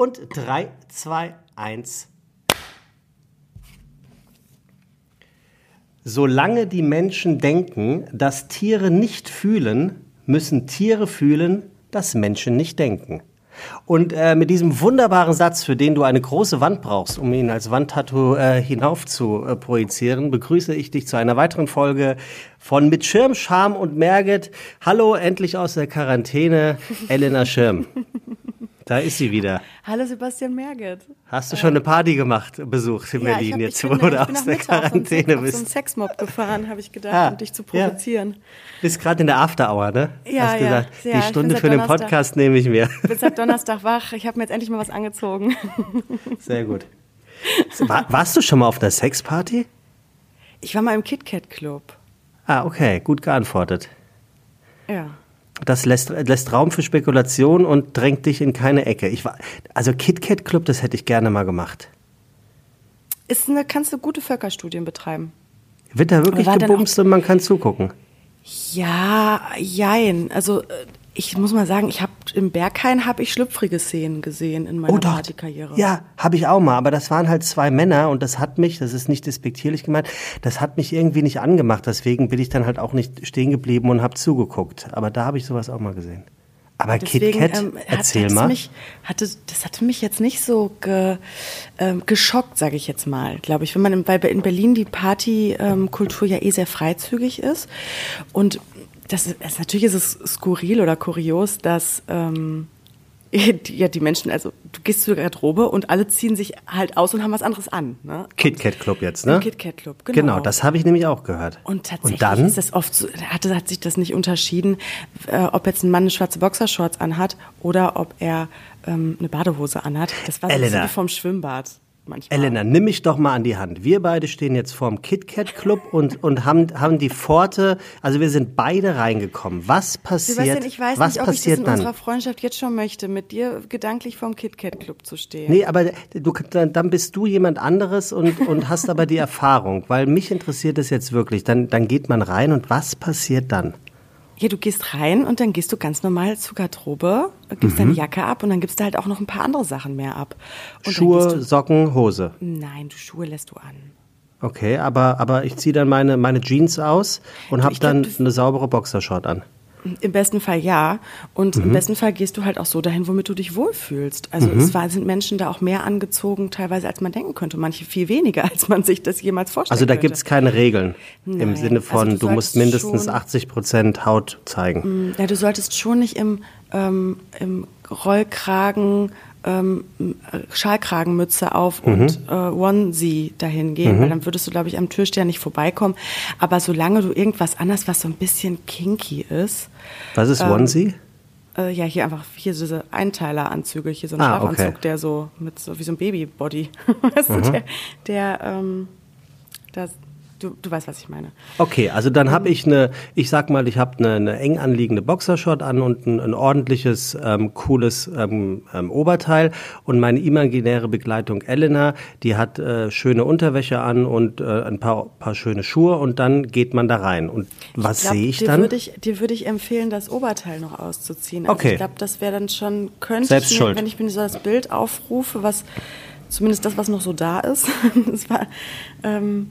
Und 3, 2, 1. Solange die Menschen denken, dass Tiere nicht fühlen, müssen Tiere fühlen, dass Menschen nicht denken. Und äh, mit diesem wunderbaren Satz, für den du eine große Wand brauchst, um ihn als Wandtattoo äh, hinauf zu äh, projizieren, begrüße ich dich zu einer weiteren Folge von Mit Schirm, Scham und Merget. Hallo, endlich aus der Quarantäne, Elena Schirm. Da ist sie wieder. Hallo Sebastian Merget. Hast du schon eine Party gemacht, besucht in Ja, Berlin ich hab, jetzt, ich wo bin, du ich bin aus der auf so Quarantäne Sex- auf so einen bist? Sexmob gefahren, habe ich gedacht, Ah, um dich zu ja. provozieren. Bist gerade in der After-Hour, ne? Ja, Hast ja, gesagt, ja, die ich bin Stunde für den Donnerstag. Podcast nehme ich mir. Ich bin seit Donnerstag wach. Ich habe mir jetzt endlich mal was angezogen. Sehr gut. War, warst du schon mal auf einer Sexparty? Ich war mal im KitKat Club. Ah, okay, gut geantwortet. Ja. Das lässt, lässt Raum für Spekulation und drängt dich in keine Ecke. Ich war, also KitKat Club, das hätte ich gerne mal gemacht. Ist eine, kannst du gute Völkerstudien betreiben? Wird da wirklich gebumst und man kann zugucken? Ja, jein. Also äh, ich muss mal sagen, ich habe im Berghain habe ich schlüpfrige Szenen gesehen in meiner Partykarriere. Oh Ja, habe ich auch mal, aber das waren halt zwei Männer und das hat mich, das ist nicht despektierlich gemeint, das hat mich irgendwie nicht angemacht, deswegen bin ich dann halt auch nicht stehen geblieben und habe zugeguckt. Aber da habe ich sowas auch mal gesehen. Aber Deswegen, KitKat, ähm, hat- erzähl mal. Mich, hatte, das hatte mich jetzt nicht so ge, ähm, geschockt, sage ich jetzt mal, glaube ich. Wenn man, in- weil in Berlin die Partykultur ja eh sehr freizügig ist. Und das ist, natürlich ist es skurril oder kurios, dass ähm, die, ja die Menschen, also du gehst zur Garderobe und alle ziehen sich halt aus und haben was anderes an. Ne? KitKat Club jetzt, ne? Im KitKat Club, genau. Genau, das habe ich nämlich auch gehört. Und tatsächlich Und dann? ist das oft so, hat, hat sich das nicht unterschieden, äh, ob jetzt ein Mann eine schwarze Boxershorts anhat oder ob er ähm, eine Badehose anhat. Das war so Elena. wie vom Schwimmbad manchmal. Elena, nimm mich doch mal an die Hand. Wir beide stehen jetzt vorm KitKat Club und, und haben, haben die Pforte, also wir sind beide reingekommen. Was passiert, Sebastian, ich weiß was nicht, ob ich das passiert in dann? unserer Freundschaft jetzt schon möchte, mit dir gedanklich vorm KitKat Club zu stehen. Nee, aber du, dann, dann bist du jemand anderes und, und hast aber die Erfahrung, weil mich interessiert es jetzt wirklich. Dann, dann geht man rein und was passiert dann? Ja, du gehst rein und dann gehst du ganz normal zur Garderobe, gibst Mhm. deine Jacke ab und dann gibst du halt auch noch ein paar andere Sachen mehr ab. Und Schuhe, gehst Socken, Hose. du, nein, du Schuhe lässt du an. Okay, aber, aber ich ziehe dann meine, meine Jeans aus und Du, habe glaub, dann du- eine saubere Boxershort an. Im besten Fall ja. Und Mhm. im besten Fall gehst du halt auch so dahin, womit du dich wohlfühlst. Also Mhm. es war, sind Menschen da auch mehr angezogen, teilweise als man denken könnte. Manche viel weniger, als man sich das jemals vorstellen Also da könnte. gibt's keine Regeln im Nein, Sinne von, also du du, musst mindestens schon- 80 Prozent Haut zeigen. Ja, du solltest schon nicht im, ähm, im Rollkragen, ähm, Schalkragenmütze auf Mhm. und äh, Onesie dahin gehen, weil dann würdest du, glaube ich, am Türsteher nicht vorbeikommen. Aber solange du irgendwas anderes, was so ein bisschen kinky ist, Was ist Ähm, Onesie? Äh, ja, hier einfach, hier diese Einteileranzüge, hier so ein Ah, Schlafanzug, okay. der so mit so wie so ein Babybody, weißt Mhm. du, der, der ähm, das, du, du weißt, was ich meine. Okay, also dann habe ich eine, ich sag mal, ich habe eine, eine eng anliegende Boxershort an und ein, ein ordentliches, ähm, cooles ähm, ähm, Oberteil und meine imaginäre Begleitung Elena, die hat äh, schöne Unterwäsche an und äh, ein paar, paar schöne Schuhe und dann geht man da rein. Und was sehe ich dir dann? Würde ich, dir würde ich empfehlen, das Oberteil noch auszuziehen. Also Okay. Ich glaube, das wäre dann schon, könnte Selbst ich mir, wenn ich mir so das Bild aufrufe, was zumindest das, was noch so da ist, das war, ähm,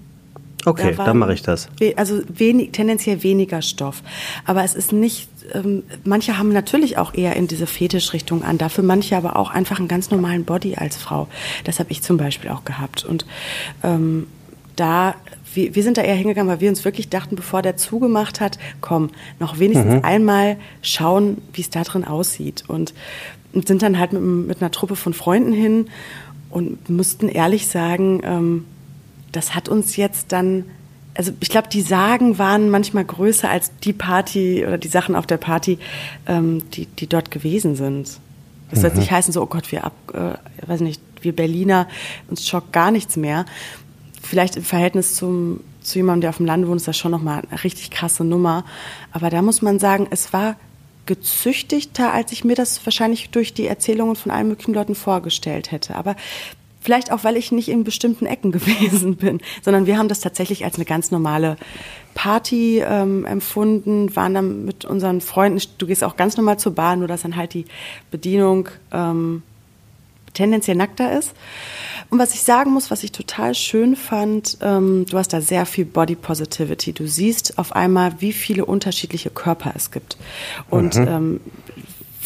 okay, da dann mache ich das. Also wenig, tendenziell weniger Stoff. Aber es ist nicht, ähm, manche haben natürlich auch eher in diese Fetischrichtung an, dafür manche aber auch einfach einen ganz normalen Body als Frau. Das habe ich zum Beispiel auch gehabt. Und ähm, da, wir, wir sind da eher hingegangen, weil wir uns wirklich dachten, bevor der zugemacht hat, komm, noch wenigstens Mhm. einmal schauen, wie es da drin aussieht. Und, und sind dann halt mit, mit einer Truppe von Freunden hin und mussten ehrlich sagen, ähm, das hat uns jetzt dann, also ich glaube, die Sagen waren manchmal größer als die Party oder die Sachen auf der Party, ähm, die, die dort gewesen sind. Das soll jetzt nicht heißen, so, oh Gott, wir ab, äh, weiß nicht, wir Berliner, uns schockt gar nichts mehr. Vielleicht im Verhältnis zum, zu jemandem, der auf dem Land wohnt, ist das schon nochmal eine richtig krasse Nummer. Aber da muss man sagen, es war gezüchtigter, als ich mir das wahrscheinlich durch die Erzählungen von allen möglichen Leuten vorgestellt hätte. Aber vielleicht auch, weil ich nicht in bestimmten Ecken gewesen bin, sondern wir haben das tatsächlich als eine ganz normale Party ähm, empfunden, waren dann mit unseren Freunden, du gehst auch ganz normal zur Bar, nur dass dann halt die Bedienung ähm, tendenziell nackter ist. Und was ich sagen muss, was ich total schön fand, ähm, du hast da sehr viel Body Positivity. Du siehst auf einmal, wie viele unterschiedliche Körper es gibt. Und mhm. ähm,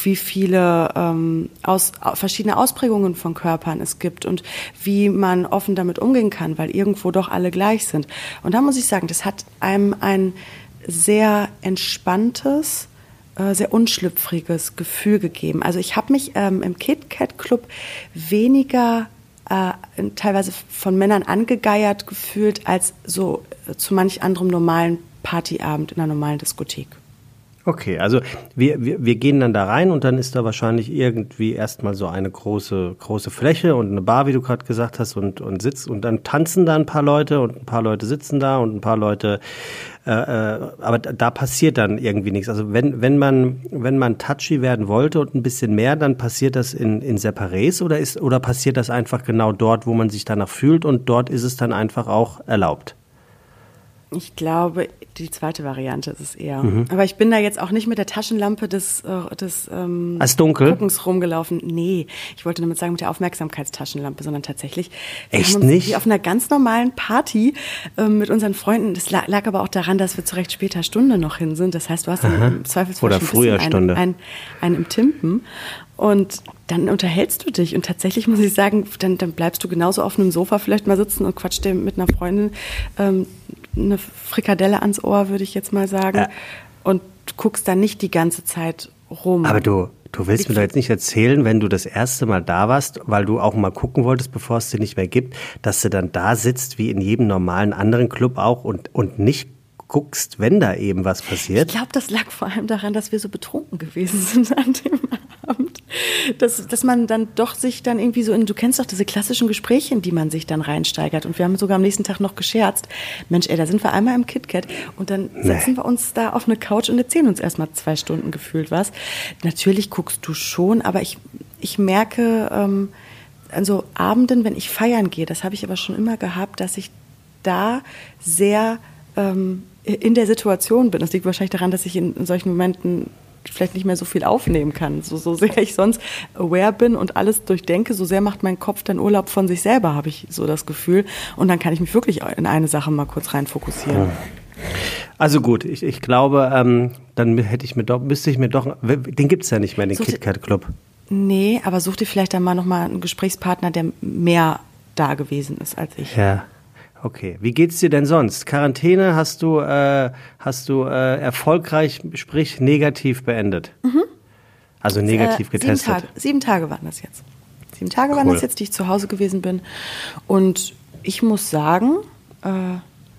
wie viele ähm, aus, verschiedene Ausprägungen von Körpern es gibt und wie man offen damit umgehen kann, weil irgendwo doch alle gleich sind. Und da muss ich sagen, das hat einem ein sehr entspanntes, äh, sehr unschlüpfriges Gefühl gegeben. Also ich habe mich ähm, im KitKat Club weniger äh, teilweise von Männern angegeiert gefühlt als so äh, zu manch anderem normalen Partyabend in einer normalen Diskothek. Okay, also wir, wir, wir gehen dann da rein und dann ist da wahrscheinlich irgendwie erstmal so eine große, große Fläche und eine Bar, wie du gerade gesagt hast, und, und sitzt und dann tanzen da ein paar Leute und ein paar Leute sitzen da und ein paar Leute, äh, äh, aber da passiert dann irgendwie nichts. Also wenn, wenn man, wenn man touchy werden wollte und ein bisschen mehr, dann passiert das in, in Separés oder ist, oder passiert das einfach genau dort, wo man sich danach fühlt und dort ist es dann einfach auch erlaubt? Ich glaube, die zweite Variante ist es eher. Mhm. Aber ich bin da jetzt auch nicht mit der Taschenlampe des, äh, des ähm, Als dunkel? Guckens rumgelaufen. Nee, ich wollte damit sagen mit der Aufmerksamkeitstaschenlampe, sondern tatsächlich. Echt nicht? Wie auf einer ganz normalen Party äh, mit unseren Freunden. Das lag, lag, aber auch daran, dass wir zu recht später Stunde noch hin sind. Das heißt, du hast Aha. im Zweifelsfall Oder früher Stunde. Einen, einen, einen im Timpen. Und dann unterhältst du dich. Und tatsächlich muss ich sagen, dann, dann bleibst du genauso auf einem Sofa vielleicht mal sitzen und quatscht dir mit einer Freundin ähm, eine Frikadelle ans Ohr, würde ich jetzt mal sagen. Ja. Und guckst dann nicht die ganze Zeit rum. Aber du, du willst ich mir doch jetzt nicht erzählen, wenn du das erste Mal da warst, weil du auch mal gucken wolltest, bevor es dir nicht mehr gibt, dass du dann da sitzt, wie in jedem normalen anderen Club auch und, und nicht guckst, wenn da eben was passiert? Ich glaube, das lag vor allem daran, dass wir so betrunken gewesen sind an dem Abend. Dass, dass man dann doch sich dann irgendwie so in, du kennst doch diese klassischen Gespräche, in die man sich dann reinsteigert. Und wir haben sogar am nächsten Tag noch gescherzt. Mensch, ey, da sind wir einmal im KitKat und dann nee. setzen wir uns da auf eine Couch und erzählen uns erstmal zwei Stunden gefühlt was. Natürlich guckst du schon, aber ich, ich merke, ähm, an so Abenden, wenn ich feiern gehe, das habe ich aber schon immer gehabt, dass ich da sehr ähm, in der Situation bin. Das liegt wahrscheinlich daran, dass ich in, in solchen Momenten vielleicht nicht mehr so viel aufnehmen kann. So, so sehr ich sonst aware bin und alles durchdenke, so sehr macht mein Kopf dann Urlaub von sich selber, habe ich so das Gefühl. Und dann kann ich mich wirklich in eine Sache mal kurz rein fokussieren. Also gut, ich, ich glaube, ähm, dann hätte ich mir doch, müsste ich mir doch, den gibt es ja nicht mehr, den KitKat Club. Nee, aber such dir vielleicht dann mal nochmal einen Gesprächspartner, der mehr da gewesen ist als ich. Ja. Okay, wie geht's dir denn sonst? Quarantäne hast du, äh, hast du äh, erfolgreich, sprich negativ beendet? Mhm. Also negativ äh, getestet. Sieben Tage, sieben Tage waren das jetzt. Sieben Tage cool. waren das jetzt, die ich zu Hause gewesen bin. Und ich muss sagen, äh,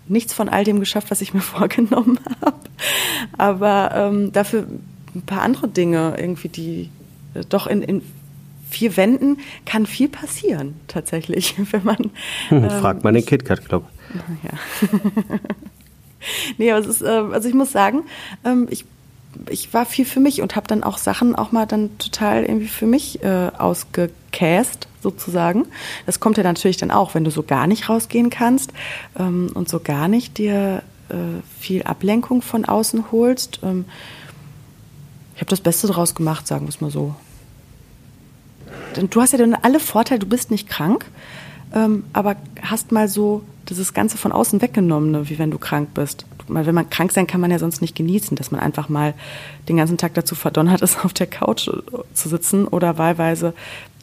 nichts von all dem geschafft, was ich mir vorgenommen habe. Aber ähm, dafür ein paar andere Dinge irgendwie, die äh, doch in, in vier Wänden kann viel passieren, tatsächlich, wenn man. Hm, ähm, fragt man den KitKat Club. Ja. nee, aber es ist, äh, also ich muss sagen, ähm, ich, ich war viel für mich und habe dann auch Sachen auch mal dann total irgendwie für mich äh, ausgecast, sozusagen. Das kommt ja natürlich dann auch, wenn du so gar nicht rausgehen kannst ähm, und so gar nicht dir äh, viel Ablenkung von außen holst. Ähm, ich habe das Beste draus gemacht, sagen wir es mal so du hast ja dann alle Vorteile, du bist nicht krank, ähm, aber hast mal so dieses Ganze von außen weggenommen, ne, wie wenn du krank bist. Wenn man krank sein kann man ja sonst nicht genießen, dass man einfach mal den ganzen Tag dazu verdonnert ist, auf der Couch äh, zu sitzen oder wahlweise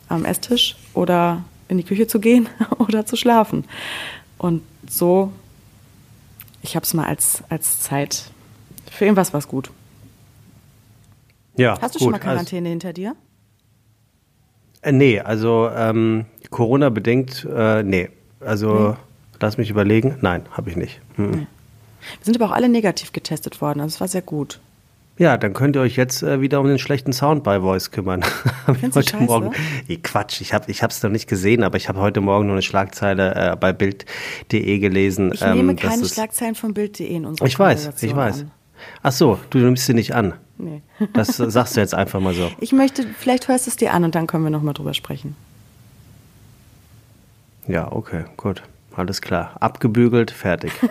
am Esstisch oder in die Küche zu gehen oder zu schlafen. Und so, ich habe es mal als, als Zeit, für irgendwas war es gut. Ja, Hast du gut. schon mal Quarantäne also, hinter dir? Äh, nee, also ähm, Corona bedingt, äh, nee. Also mhm. lass mich überlegen. Nein, habe ich nicht. Mhm. Nee. Wir sind aber auch alle negativ getestet worden, also es war sehr gut. Ja, dann könnt ihr euch jetzt äh, wieder um den schlechten Sound bei Voice kümmern. Heute du Morgen. Nee, Quatsch, ich habe ich es noch nicht gesehen, aber ich habe heute Morgen nur eine Schlagzeile äh, bei Bild.de gelesen. Ich ähm, nehme keine Schlagzeilen von Bild.de in unserer Ich weiß, ich weiß. An. Ach so, du nimmst sie nicht an. Nee. Das sagst du jetzt einfach mal so. Ich möchte, vielleicht hörst du es dir an und dann können wir nochmal drüber sprechen. Ja, okay, gut. Alles klar. Abgebügelt, fertig.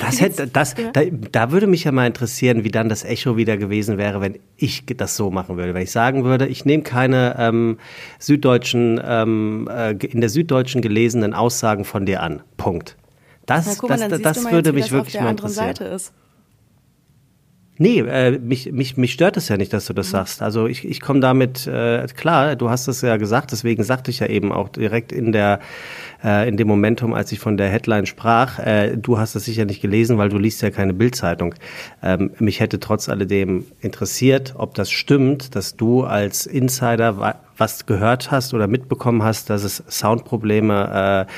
Das hätte, das, ja. da, da, würde mich ja mal interessieren, wie dann das Echo wieder gewesen wäre, wenn ich das so machen würde. Wenn ich sagen würde, ich nehme keine ähm, süddeutschen, ähm, äh, in der Süddeutschen gelesenen Aussagen von dir an. Punkt. Das, mal, das, das würde mich wirklich mal interessieren. Nee, äh, mich, mich, mich stört es ja nicht, dass du das mhm. sagst. Also ich, ich komme damit, äh, klar, du hast es ja gesagt, deswegen sagte ich ja eben auch direkt in der äh, in dem Momentum, als ich von der Headline sprach, äh, du hast es sicher nicht gelesen, weil du liest ja keine Bildzeitung. Ähm, mich hätte trotz alledem interessiert, ob das stimmt, dass du als Insider was gehört hast oder mitbekommen hast, dass es Soundprobleme äh,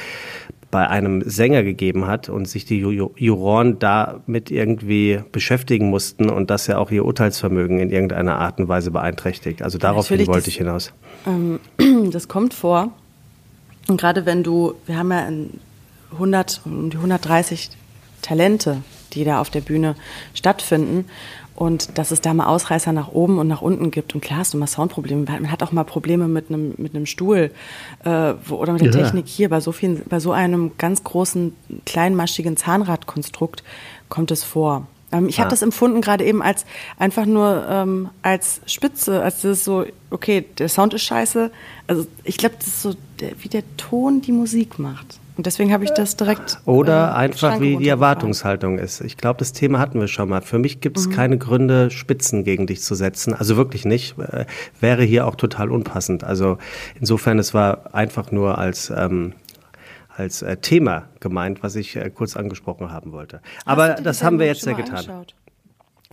bei einem Sänger gegeben hat und sich die Juroren damit irgendwie beschäftigen mussten und das ja auch ihr Urteilsvermögen in irgendeiner Art und Weise beeinträchtigt. Also darauf wollte das, ich hinaus. Ähm, das kommt vor. Und gerade wenn du, wir haben ja 100, um die 130 Talente, die da auf der Bühne stattfinden und dass es da mal Ausreißer nach oben und nach unten gibt. Und klar hast du mal Soundprobleme. Man hat auch mal Probleme mit einem, mit einem Stuhl äh, wo, oder mit der ja. Technik hier. Bei so, vielen, bei so einem ganz großen, kleinmaschigen Zahnradkonstrukt kommt es vor. Ähm, ich ah. habe das empfunden gerade eben als einfach nur ähm, als Spitze, als das ist so, okay, der Sound ist scheiße. Also ich glaube, das ist so, der, wie der Ton die Musik macht. Und deswegen habe ich das direkt. Oder äh, einfach wie die Erwartungshaltung ist. Ich glaube, das Thema hatten wir schon mal. Für mich gibt es mhm. keine Gründe, Spitzen gegen dich zu setzen. Also wirklich nicht. Äh, wäre hier auch total unpassend. Also insofern, es war einfach nur als ähm, als äh, Thema gemeint, was ich äh, kurz angesprochen haben wollte. Aber das haben wir jetzt ja getan. Angeschaut?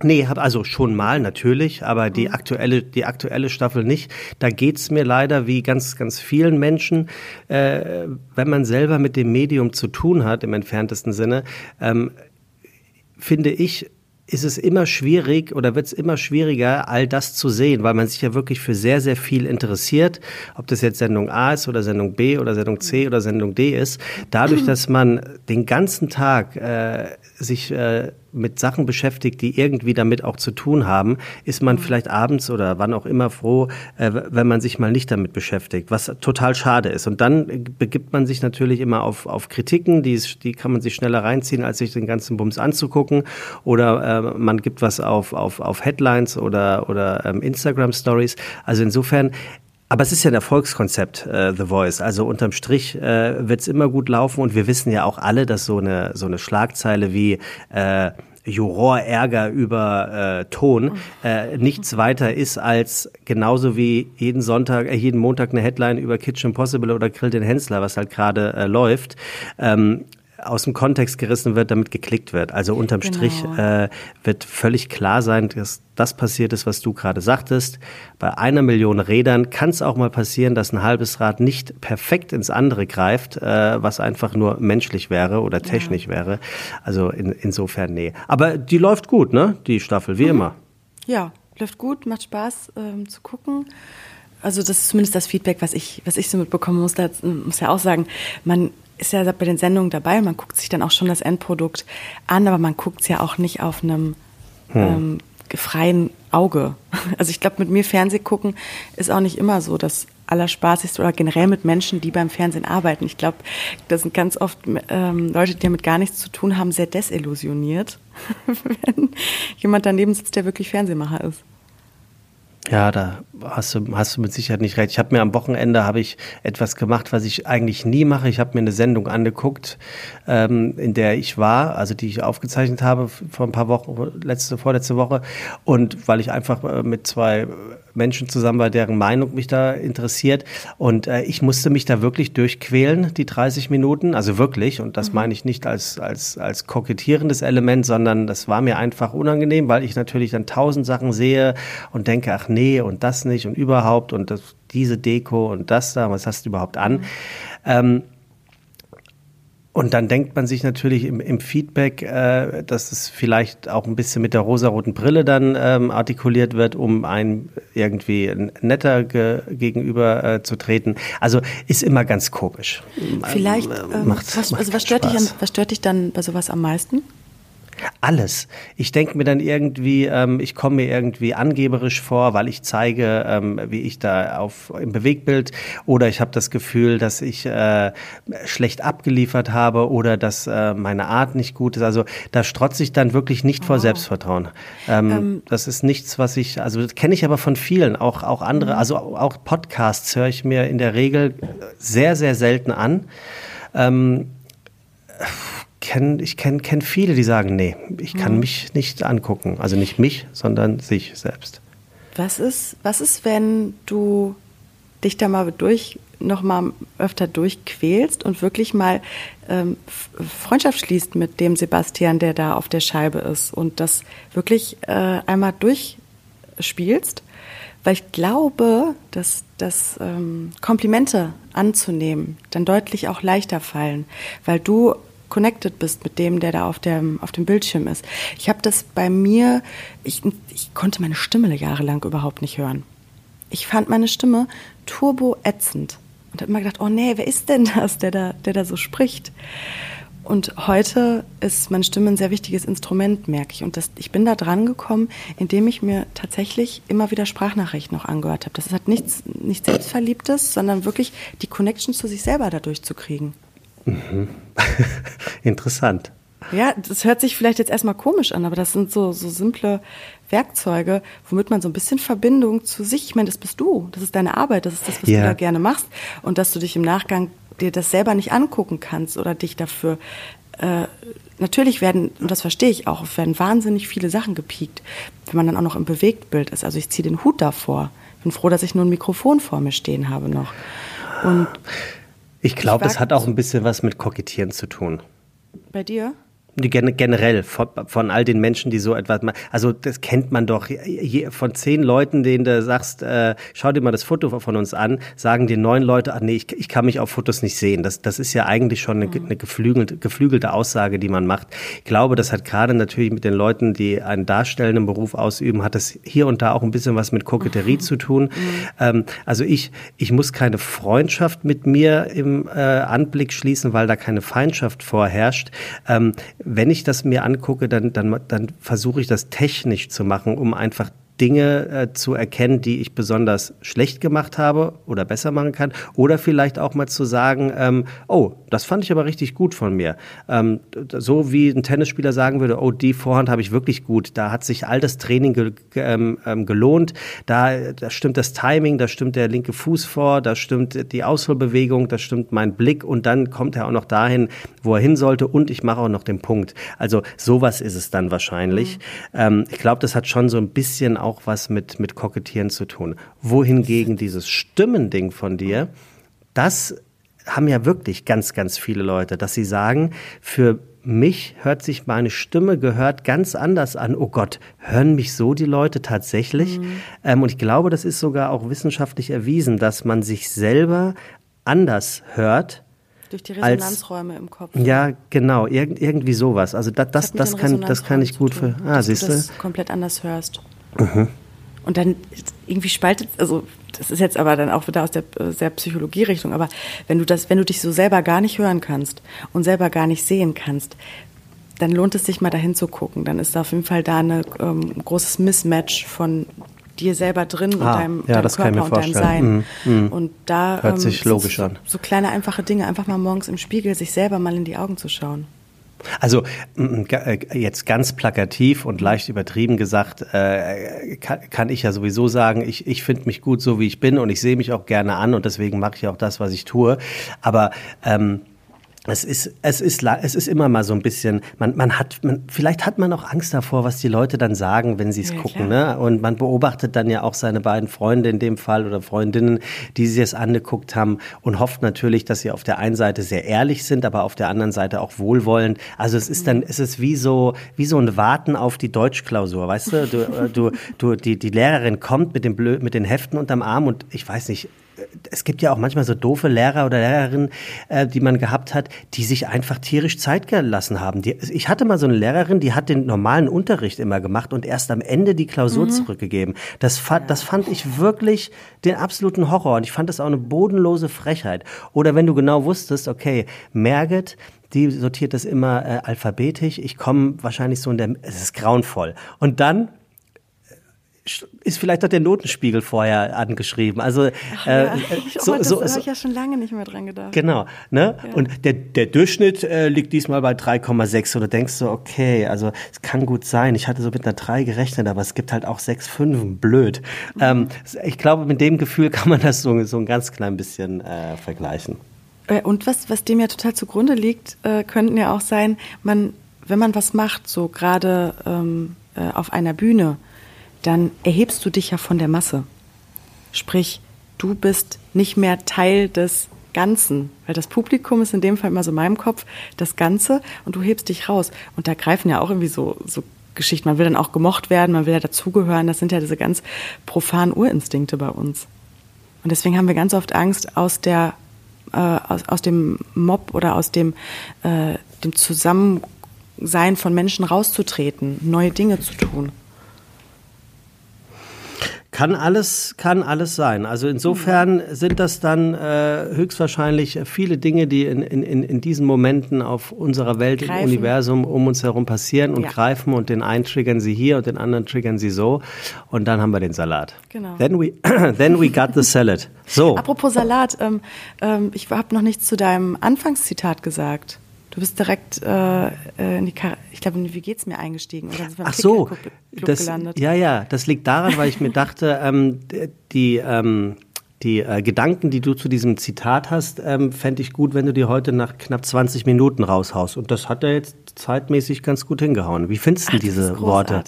Nee, hab also schon mal natürlich, aber die mhm. aktuelle, die aktuelle Staffel nicht. Da geht's mir leider wie ganz, ganz vielen Menschen, äh, wenn man selber mit dem Medium zu tun hat, im entferntesten Sinne, ähm, finde ich, ist es immer schwierig oder wird es immer schwieriger, all das zu sehen, weil man sich ja wirklich für sehr, sehr viel interessiert, ob das jetzt Sendung A ist oder Sendung B oder Sendung C oder Sendung D ist. Dadurch, dass man den ganzen Tag äh, sich äh, mit Sachen beschäftigt, die irgendwie damit auch zu tun haben, ist man vielleicht abends oder wann auch immer froh, äh, wenn man sich mal nicht damit beschäftigt, was total schade ist. Und dann begibt man sich natürlich immer auf, auf Kritiken, die, die kann man sich schneller reinziehen, als sich den ganzen Bums anzugucken. Oder äh, man gibt was auf, auf, auf Headlines oder, oder ähm, Instagram Stories. Also insofern aber es ist ja ein Erfolgskonzept, äh, The Voice. Also unterm Strich äh, wird es immer gut laufen und wir wissen ja auch alle, dass so eine, so eine Schlagzeile wie äh, Jurorärger über äh, Ton äh, nichts weiter ist als genauso wie jeden Sonntag, äh, jeden Montag eine Headline über Kitchen Possible oder Grill den Hensler, was halt gerade äh, läuft. Ähm, aus dem Kontext gerissen wird, damit geklickt wird. Also unterm genau. Strich äh, wird völlig klar sein, dass das passiert ist, was du gerade sagtest. Bei einer Million Rädern kann es auch mal passieren, dass ein halbes Rad nicht perfekt ins andere greift, äh, was einfach nur menschlich wäre oder technisch ja. wäre. Also in, insofern nee. Aber die läuft gut, ne? Die Staffel, wie mhm. immer. Ja, läuft gut, macht Spaß ähm, zu gucken also das ist zumindest das Feedback, was ich, was ich so mitbekommen muss, da muss ja auch sagen, man ist ja bei den Sendungen dabei, man guckt sich dann auch schon das Endprodukt an, aber man guckt es ja auch nicht auf einem hm. ähm, freien Auge. Also ich glaube, mit mir Fernseh gucken ist auch nicht immer so das Allerspaßigste oder generell mit Menschen, die beim Fernsehen arbeiten. Ich glaube, das sind ganz oft ähm, Leute, die damit gar nichts zu tun haben, sehr desillusioniert, wenn jemand daneben sitzt, der wirklich Fernsehmacher ist. Ja, da hast du, hast du mit Sicherheit nicht recht. Ich habe mir am Wochenende habe ich etwas gemacht, was ich eigentlich nie mache. Ich habe mir eine Sendung angeguckt, ähm, in der ich war, also die ich aufgezeichnet habe vor ein paar Wochen, letzte, vorletzte Woche. Und weil ich einfach äh, mit zwei Menschen zusammen war, deren Meinung mich da interessiert. Und äh, ich musste mich da wirklich durchquälen, die 30 Minuten. Also wirklich. Und das mhm. meine ich nicht als, als, als kokettierendes Element, sondern das war mir einfach unangenehm, weil ich natürlich dann tausend Sachen sehe und denke, ach nee, und das nicht und überhaupt und das, diese Deko und das da, was hast du überhaupt an? Mhm. Ähm, und dann denkt man sich natürlich im, im Feedback, äh, dass es vielleicht auch ein bisschen mit der rosaroten Brille dann ähm, artikuliert wird, um einem irgendwie netter ge gegenüber äh, zu treten. Also ist immer ganz komisch. Vielleicht, ähm, macht, was, also was stört, dich an, was stört dich dann bei sowas am meisten? Alles. Ich denke mir dann irgendwie, ähm, ich komme mir irgendwie angeberisch vor, weil ich zeige, ähm, wie ich da auf im Bewegtbild oder ich habe das Gefühl, dass ich äh, schlecht abgeliefert habe oder dass äh, meine Art nicht gut ist. Also da strotze ich dann wirklich nicht vor oh. Selbstvertrauen. Ähm, ähm, das ist nichts, was ich, also das kenne ich aber von vielen, auch auch andere, mhm. also auch Podcasts höre ich mir in der Regel sehr sehr selten an. Ähm, kenn, ich kenne kenn viele, die sagen, nee, ich kann mhm. mich nicht angucken. Also nicht mich, sondern sich selbst. Was ist, was ist, wenn du dich da mal durch, noch mal öfter durchquälst und wirklich mal ähm, Freundschaft schließt mit dem Sebastian, der da auf der Scheibe ist und das wirklich äh, einmal durchspielst? Weil ich glaube, dass, dass ähm, Komplimente anzunehmen dann deutlich auch leichter fallen, weil du connected bist mit dem, der da auf dem, auf dem Bildschirm ist. Ich habe das bei mir, ich, ich konnte meine Stimme jahrelang überhaupt nicht hören. Ich fand meine Stimme turbo ätzend und habe immer gedacht, oh nee, wer ist denn das, der da, der da so spricht? Und heute ist meine Stimme ein sehr wichtiges Instrument, merke ich. Und das, ich bin da dran gekommen, indem ich mir tatsächlich immer wieder Sprachnachrichten noch angehört habe. Das hat nichts, nichts Selbstverliebtes, sondern wirklich die Connection zu sich selber dadurch zu kriegen. Mhm. Interessant. Ja, das hört sich vielleicht jetzt erstmal komisch an, aber das sind so, so simple Werkzeuge, womit man so ein bisschen Verbindung zu sich, ich meine, das bist du, das ist deine Arbeit, das ist das, was ja. du da gerne machst und dass du dich im Nachgang dir das selber nicht angucken kannst oder dich dafür äh, natürlich werden, und das verstehe ich auch, werden wahnsinnig viele Sachen gepiekt, wenn man dann auch noch im Bewegtbild ist. Also ich ziehe den Hut davor. Bin froh, dass ich nur ein Mikrofon vor mir stehen habe noch. Und ich glaube, es hat auch ein bisschen was mit Kokettieren zu tun. Bei dir? Generell von, von, all den Menschen, die so etwas machen. Also das kennt man doch. von zehn Leuten, denen du sagst, äh, schau dir mal das Foto von uns an, sagen dir neun Leute, ach nee, ich, ich kann mich auf Fotos nicht sehen. Das, das ist ja eigentlich schon eine, eine geflügelte, geflügelte Aussage, die man macht. Ich glaube, das hat gerade natürlich mit den Leuten, die einen darstellenden Beruf ausüben, hat das hier und da auch ein bisschen was mit Koketterie mhm. zu tun. Mhm. Ähm, also ich, ich muss keine Freundschaft mit mir im äh, Anblick schließen, weil da keine Feindschaft vorherrscht. Ähm, wenn ich das mir angucke, dann, dann, dann versuche ich das technisch zu machen, um einfach Dinge äh, zu erkennen, die ich besonders schlecht gemacht habe oder besser machen kann. Oder vielleicht auch mal zu sagen, ähm, oh, das fand ich aber richtig gut von mir. Ähm, so wie ein Tennisspieler sagen würde, oh, die Vorhand habe ich wirklich gut. Da hat sich all das Training ge ähm, ähm, gelohnt. Da, da stimmt das Timing, da stimmt der linke Fuß vor, da stimmt die Ausholbewegung, da stimmt mein Blick und dann kommt er auch noch dahin, wo er hin sollte und ich mache auch noch den Punkt. Also sowas ist es dann wahrscheinlich. Mhm. Ähm, ich glaube, das hat schon so ein bisschen auch auch was mit, mit Kokettieren zu tun. Wohingegen dieses Stimmending von dir, das haben ja wirklich ganz, ganz viele Leute, dass sie sagen, für mich hört sich meine Stimme gehört ganz anders an. Oh Gott, hören mich so die Leute tatsächlich? Mhm. Ähm, und ich glaube, das ist sogar auch wissenschaftlich erwiesen, dass man sich selber anders hört. Durch die Resonanzräume als, im Kopf. Ja, genau, Ir irgendwie sowas. Also das, das, das, kann, das kann ich gut für. Ah, siehst du? das komplett anders hörst. Mhm. Und dann irgendwie spaltet, also das ist jetzt aber dann auch wieder aus der, der Psychologie-Richtung, aber wenn du das, wenn du dich so selber gar nicht hören kannst und selber gar nicht sehen kannst, dann lohnt es sich mal dahin zu gucken. Dann ist da auf jeden Fall da ein ähm, großes Mismatch von dir selber drin und ah, deinem, ja, deinem Körper und deinem Sein. Mm, mm. Und da hört sich ähm, logisch so, an. So kleine einfache Dinge, einfach mal morgens im Spiegel sich selber mal in die Augen zu schauen. Also äh, jetzt ganz plakativ und leicht übertrieben gesagt, äh, kann, ich ja sowieso sagen, ich, ich finde mich gut so, wie ich bin und ich sehe mich auch gerne an und deswegen mache ich auch das, was ich tue. Aber ähm, es ist, es ist, es ist immer mal so ein bisschen, man, man hat, man, vielleicht hat man auch Angst davor, was die Leute dann sagen, wenn sie es ja, gucken, ne? Und man beobachtet dann ja auch seine beiden Freunde in dem Fall oder Freundinnen, die sie es angeguckt haben und hofft natürlich, dass sie auf der einen Seite sehr ehrlich sind, aber auf der anderen Seite auch wohlwollend. Also es ist dann, mhm. es ist wie so, wie so ein Warten auf die Deutschklausur, weißt du? Du, äh, du, du, die, die Lehrerin kommt mit dem Blö mit den Heften unterm Arm und ich weiß nicht, es gibt ja auch manchmal so doofe Lehrer oder Lehrerinnen, äh, die man gehabt hat, die sich einfach tierisch Zeit gelassen haben. Die, ich hatte mal so eine Lehrerin, die hat den normalen Unterricht immer gemacht und erst am Ende die Klausur mhm. zurückgegeben. Das, fand, das fand ich wirklich den absoluten Horror und ich fand das auch eine bodenlose Frechheit. Oder wenn du genau wusstest, okay, Merget, die sortiert das immer äh, alphabetisch. Ich komme wahrscheinlich so in der, es ist grauenvoll. Und dann ist vielleicht auch der Notenspiegel vorher angeschrieben. Also Ach, äh, ja. äh, so, oh, so, das habe ich ja schon lange nicht mehr dran gedacht. Genau, ne? Ja. Und der, der Durchschnitt äh, liegt diesmal bei 3,6 und du denkst so, okay, also es kann gut sein. Ich hatte so mit einer 3 gerechnet, aber es gibt halt auch 6 5, blöd. Mhm. Ähm, ich glaube, mit dem Gefühl kann man das so, so ein ganz klein bisschen äh, vergleichen. Äh, und was, was dem ja total zugrunde liegt, äh, könnten ja auch sein, man, wenn man was macht, so gerade ähm, äh, auf einer Bühne, dann erhebst du dich ja von der Masse. Sprich, du bist nicht mehr Teil des Ganzen, weil das Publikum ist in dem Fall immer so in meinem Kopf das Ganze und du hebst dich raus. Und da greifen ja auch irgendwie so, so Geschichten. Man will dann auch gemocht werden, man will ja dazugehören. Das sind ja diese ganz profanen Urinstinkte bei uns. Und deswegen haben wir ganz oft Angst, aus der äh, aus, aus dem Mob oder aus dem, äh, dem Zusammensein von Menschen rauszutreten, neue Dinge zu tun. Kann alles, kann alles sein. Also insofern sind das dann äh, höchstwahrscheinlich viele Dinge, die in, in, in diesen Momenten auf unserer Welt, greifen. im Universum um uns herum passieren und ja. greifen und den einen triggern sie hier und den anderen triggern sie so und dann haben wir den Salat. Genau. Then we, then we got the salad. So. Apropos Salat, ähm, ähm, ich habe noch nichts zu deinem Anfangszitat gesagt. Du bist direkt äh, äh in die, Kar ich glaube, wie geht's mir eingestiegen? Oder Ach so, das, ja, ja, das liegt daran, weil ich mir dachte, ähm, die, ähm, die äh, Gedanken, die du zu diesem Zitat hast, ähm, fände ich gut, wenn du die heute nach knapp 20 Minuten raushaust. Und das hat er jetzt zeitmäßig ganz gut hingehauen. Wie findest du Ach, diese Worte?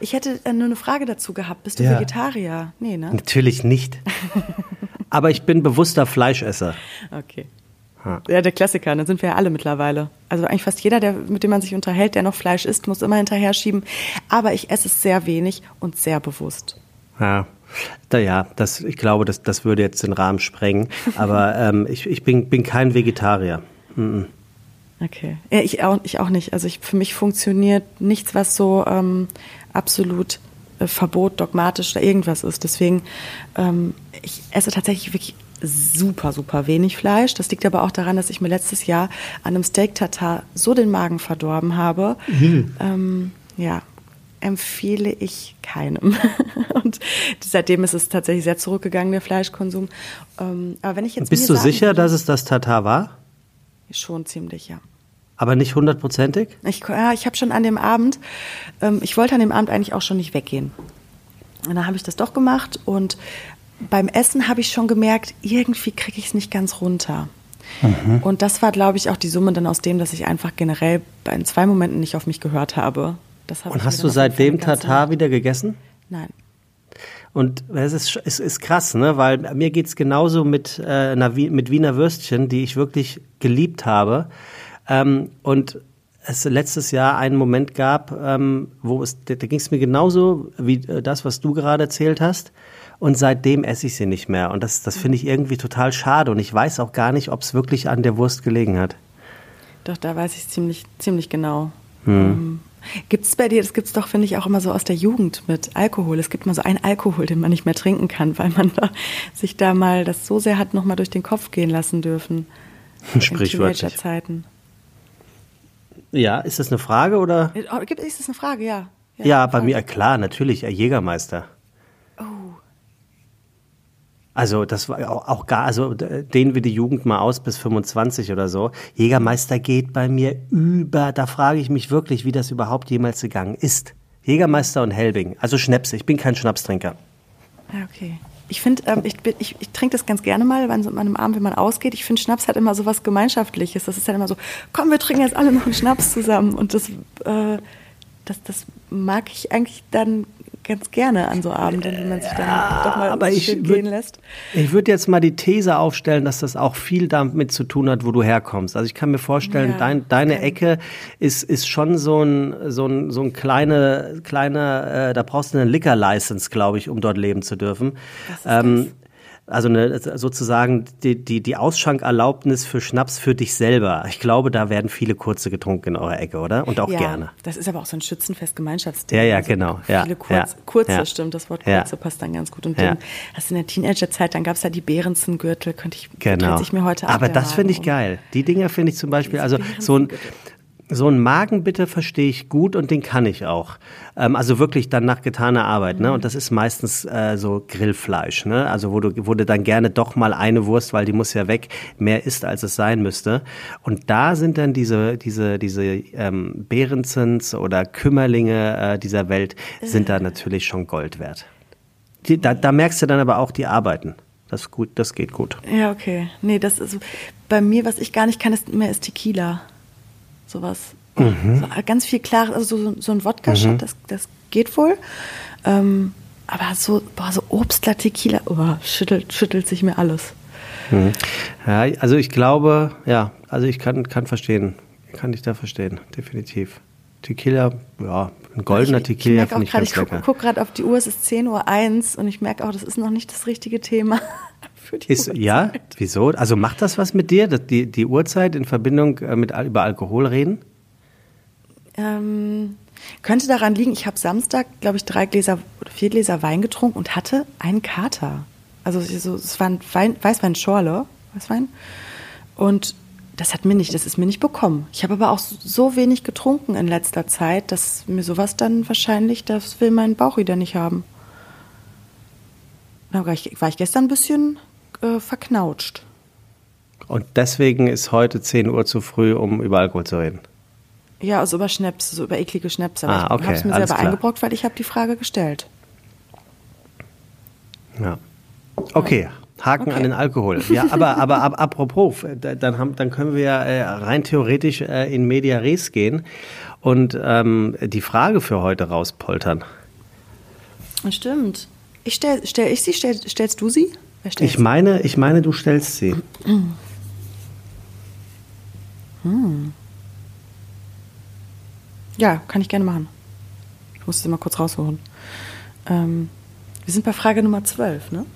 Ich hätte äh, nur eine Frage dazu gehabt. Bist du ja. Vegetarier? Nee, ne? Natürlich nicht. Aber ich bin bewusster Fleischesser. Okay. Ja, der Klassiker, da sind wir ja alle mittlerweile. Also eigentlich fast jeder, der, mit dem man sich unterhält, der noch Fleisch isst, muss immer hinterher schieben. Aber ich esse es sehr wenig und sehr bewusst. Ja. Da, ja, das, ich glaube, das, das würde jetzt den Rahmen sprengen. Aber ähm, ich, ich bin, bin kein Vegetarier. Mm Okay. Ja, ich auch, ich auch nicht. Also ich, für mich funktioniert nichts, was so ähm, absolut äh, Verbot, dogmatisch oder irgendwas ist. Deswegen, ähm, ich esse tatsächlich wirklich super, super wenig Fleisch. Das liegt aber auch daran, dass ich mir letztes Jahr an einem Steak Tartar so den Magen verdorben habe. Mhm. Ähm, ja, empfehle ich keinem. Und seitdem ist es tatsächlich sehr zurückgegangen, der Fleischkonsum. Ähm, aber wenn ich jetzt Bist du sicher, dass es das Tartar war? Schon ziemlich, ja. Aber nicht hundertprozentig? Ich, ja, ich habe schon an dem Abend, ähm, ich wollte an dem Abend eigentlich auch schon nicht weggehen. Und dann habe ich das doch gemacht und beim Essen habe ich schon gemerkt, irgendwie kriege ich es nicht ganz runter. Mhm. Und das war, glaube ich, auch die Summe dann aus dem, dass ich einfach generell in zwei Momenten nicht auf mich gehört habe. Hab Und hast du seitdem Tatar wieder gegessen? Nein. Und es ist, es ist krass, ne? weil mir geht es genauso mit, äh, mit Wiener Würstchen, die ich wirklich geliebt habe. Ähm, und es letztes Jahr einen Moment gab, ähm, wo es, da, da ging es mir genauso wie äh, das, was du gerade erzählt hast und seitdem esse ich sie nicht mehr. Und das, das finde ich irgendwie total schade und ich weiß auch gar nicht, ob es wirklich an der Wurst gelegen hat. Doch, da weiß ich ziemlich, ziemlich genau. Hm. Ähm, gibt es bei dir, das gibt es doch, finde ich, auch immer so aus der Jugend mit Alkohol. Es gibt mal so einen Alkohol, den man nicht mehr trinken kann, weil man da, sich da mal das so sehr hat nochmal durch den Kopf gehen lassen dürfen. Sprichwörtlich. Zeiten. Ja, ist das eine Frage oder? Äh, ist das eine Frage, ja. Ja, ja bei mir, klar, natürlich, Jägermeister. Also das war auch gar, also dehnen wir die Jugend mal aus bis 25 oder so. Jägermeister geht bei mir über, da frage ich mich wirklich, wie das überhaupt jemals gegangen ist. Jägermeister und Helbing, also Schnäpse, ich bin kein Schnapstrinker. Ja, okay. Ich finde, ähm, ich, ich, ich trinke das ganz gerne mal an so einem Abend, wenn man ausgeht. Ich finde, Schnaps hat immer so was Gemeinschaftliches. Das ist dann immer so, komm, wir trinken jetzt alle noch einen Schnaps zusammen. Und das, äh, das, das mag ich eigentlich dann ganz gerne an so Abenden, wenn man sich dann ja, doch mal aber ich gehen lässt. Ich würde jetzt mal die These aufstellen, dass das auch viel damit zu tun hat, wo du herkommst. Also ich kann mir vorstellen, ja, dein, deine. Ecke ist, ist schon so ein, so ein, so ein kleine, kleiner, äh, da brauchst du eine Liquor-License, glaube ich, um dort leben zu dürfen. Ähm, also eine, sozusagen die, die, die Ausschankserlaubnis für Schnaps für dich selber. Ich glaube, da werden viele kurze getrunken in eurer Ecke, oder? Und auch ja, gerne. Das ist aber auch so ein Schützenfest-Gemeinschaftsding. Ja, ja, genau. Ja, viele kurz, ja, kurze, ja. stimmt, das Wort kurze passt dann ganz gut. Und dann hast du in der Teenagerzeit, dann gab es ja die Behrensen-Gürtel, könnte ich, Genau. sich mir heute ab Aber das finde ich geil. Die Dinger finde ich zum Beispiel, also so ein. So ein Magenbitter verstehe ich gut und den kann ich auch. Ähm, also wirklich dann nach getaner Arbeit, ne? Und das ist meistens äh, so Grillfleisch, ne? Also wo du, wo du dann gerne doch mal eine Wurst, weil die muss ja weg, mehr isst, als es sein müsste. Und da sind dann diese, diese, diese ähm, Behrensens oder Kümmerlinge äh, dieser Welt sind da natürlich schon Gold wert. Die, da, da merkst du dann aber auch, die arbeiten. Das, gut, das geht gut. Ja, okay. Nee, das ist bei mir, was ich gar nicht kann, ist mehr ist Tequila. Sowas. Mhm. So, ganz viel klar, also so, so ein Wodka-Shot, das, das geht wohl. Ähm, aber so, boah, so Obstler Tequila, oh, schüttelt, schüttelt sich mir alles. Ja, also ich glaube, ja, also ich kann, kann verstehen, kann dich da verstehen, definitiv. Tequila, ja, ein goldener Tequila merke finde ich grad, ganz ich gucke guck gerade auf die Uhr, es ist 10.01 Uhr und ich merke auch, das ist noch nicht das richtige Thema für die Ist, ja, Uhrzeit. wieso? Also macht das was mit dir, dass die, die Uhrzeit in Verbindung äh, mit über Alkohol reden? Ähm, könnte daran liegen, ich habe Samstag, glaube ich, drei Gläser oder vier Gläser Wein getrunken und hatte einen Kater. Also so, es war ein Wein, Weißwein-Schorle, Weißwein. Und das hat mir nicht, das ist mir nicht bekommen. Ich habe aber auch so wenig getrunken in letzter Zeit, dass mir sowas dann wahrscheinlich, das will mein Bauch wieder nicht haben. Da war ich, war ich gestern ein bisschen äh, verknautscht. Und deswegen ist heute 10 Uhr zu früh, um über Alkohol zu reden. Ja, also über Schnaps, so über eklige Schnaps. Aber Ah, ich okay, habe es mir selber klar. eingebrockt, weil ich habe die Frage gestellt. Ja. Okay, Haken Okay. an den Alkohol. Ja, aber, aber ab, apropos, da- dann, haben, dann können wir ja äh, rein theoretisch äh, in Media Res gehen und ähm, die Frage für heute rauspoltern. Stimmt. Ich stell, stell ich sie, stell, stellst du sie? Ich meine, ich meine, du stellst sie. sie? Ja, kann ich gerne machen. Ich muss sie mal kurz rausholen. Ähm, wir sind bei Frage Nummer 12, ne?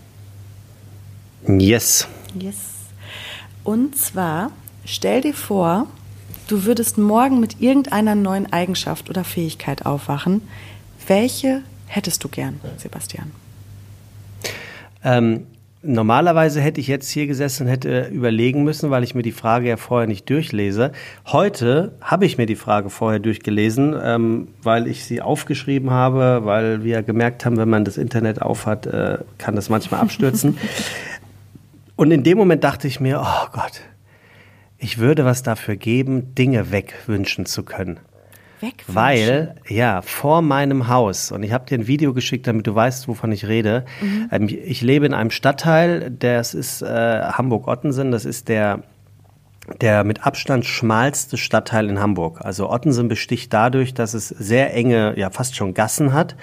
Yes. Yes. Und zwar, stell dir vor, du würdest morgen mit irgendeiner neuen Eigenschaft oder Fähigkeit aufwachen. Welche hättest du gern, Sebastian? Ähm, normalerweise hätte ich jetzt hier gesessen und hätte überlegen müssen, weil ich mir die Frage ja vorher nicht durchlese. Heute habe ich mir die Frage vorher durchgelesen, ähm, weil ich sie aufgeschrieben habe, weil wir gemerkt haben, wenn man das Internet aufhat, äh, kann das manchmal abstürzen. und in dem Moment dachte ich mir, oh Gott, ich würde was dafür geben, Dinge wegwünschen zu können. Wegwünschen. Weil, ja, vor meinem Haus, und ich habe dir ein Video geschickt, damit du weißt, wovon ich rede. Ähm, ich lebe in einem Stadtteil, das ist äh, Hamburg-Ottensen, das ist der, der mit Abstand schmalste Stadtteil in Hamburg. Also Ottensen besticht dadurch, dass es sehr enge, ja fast schon Gassen hat,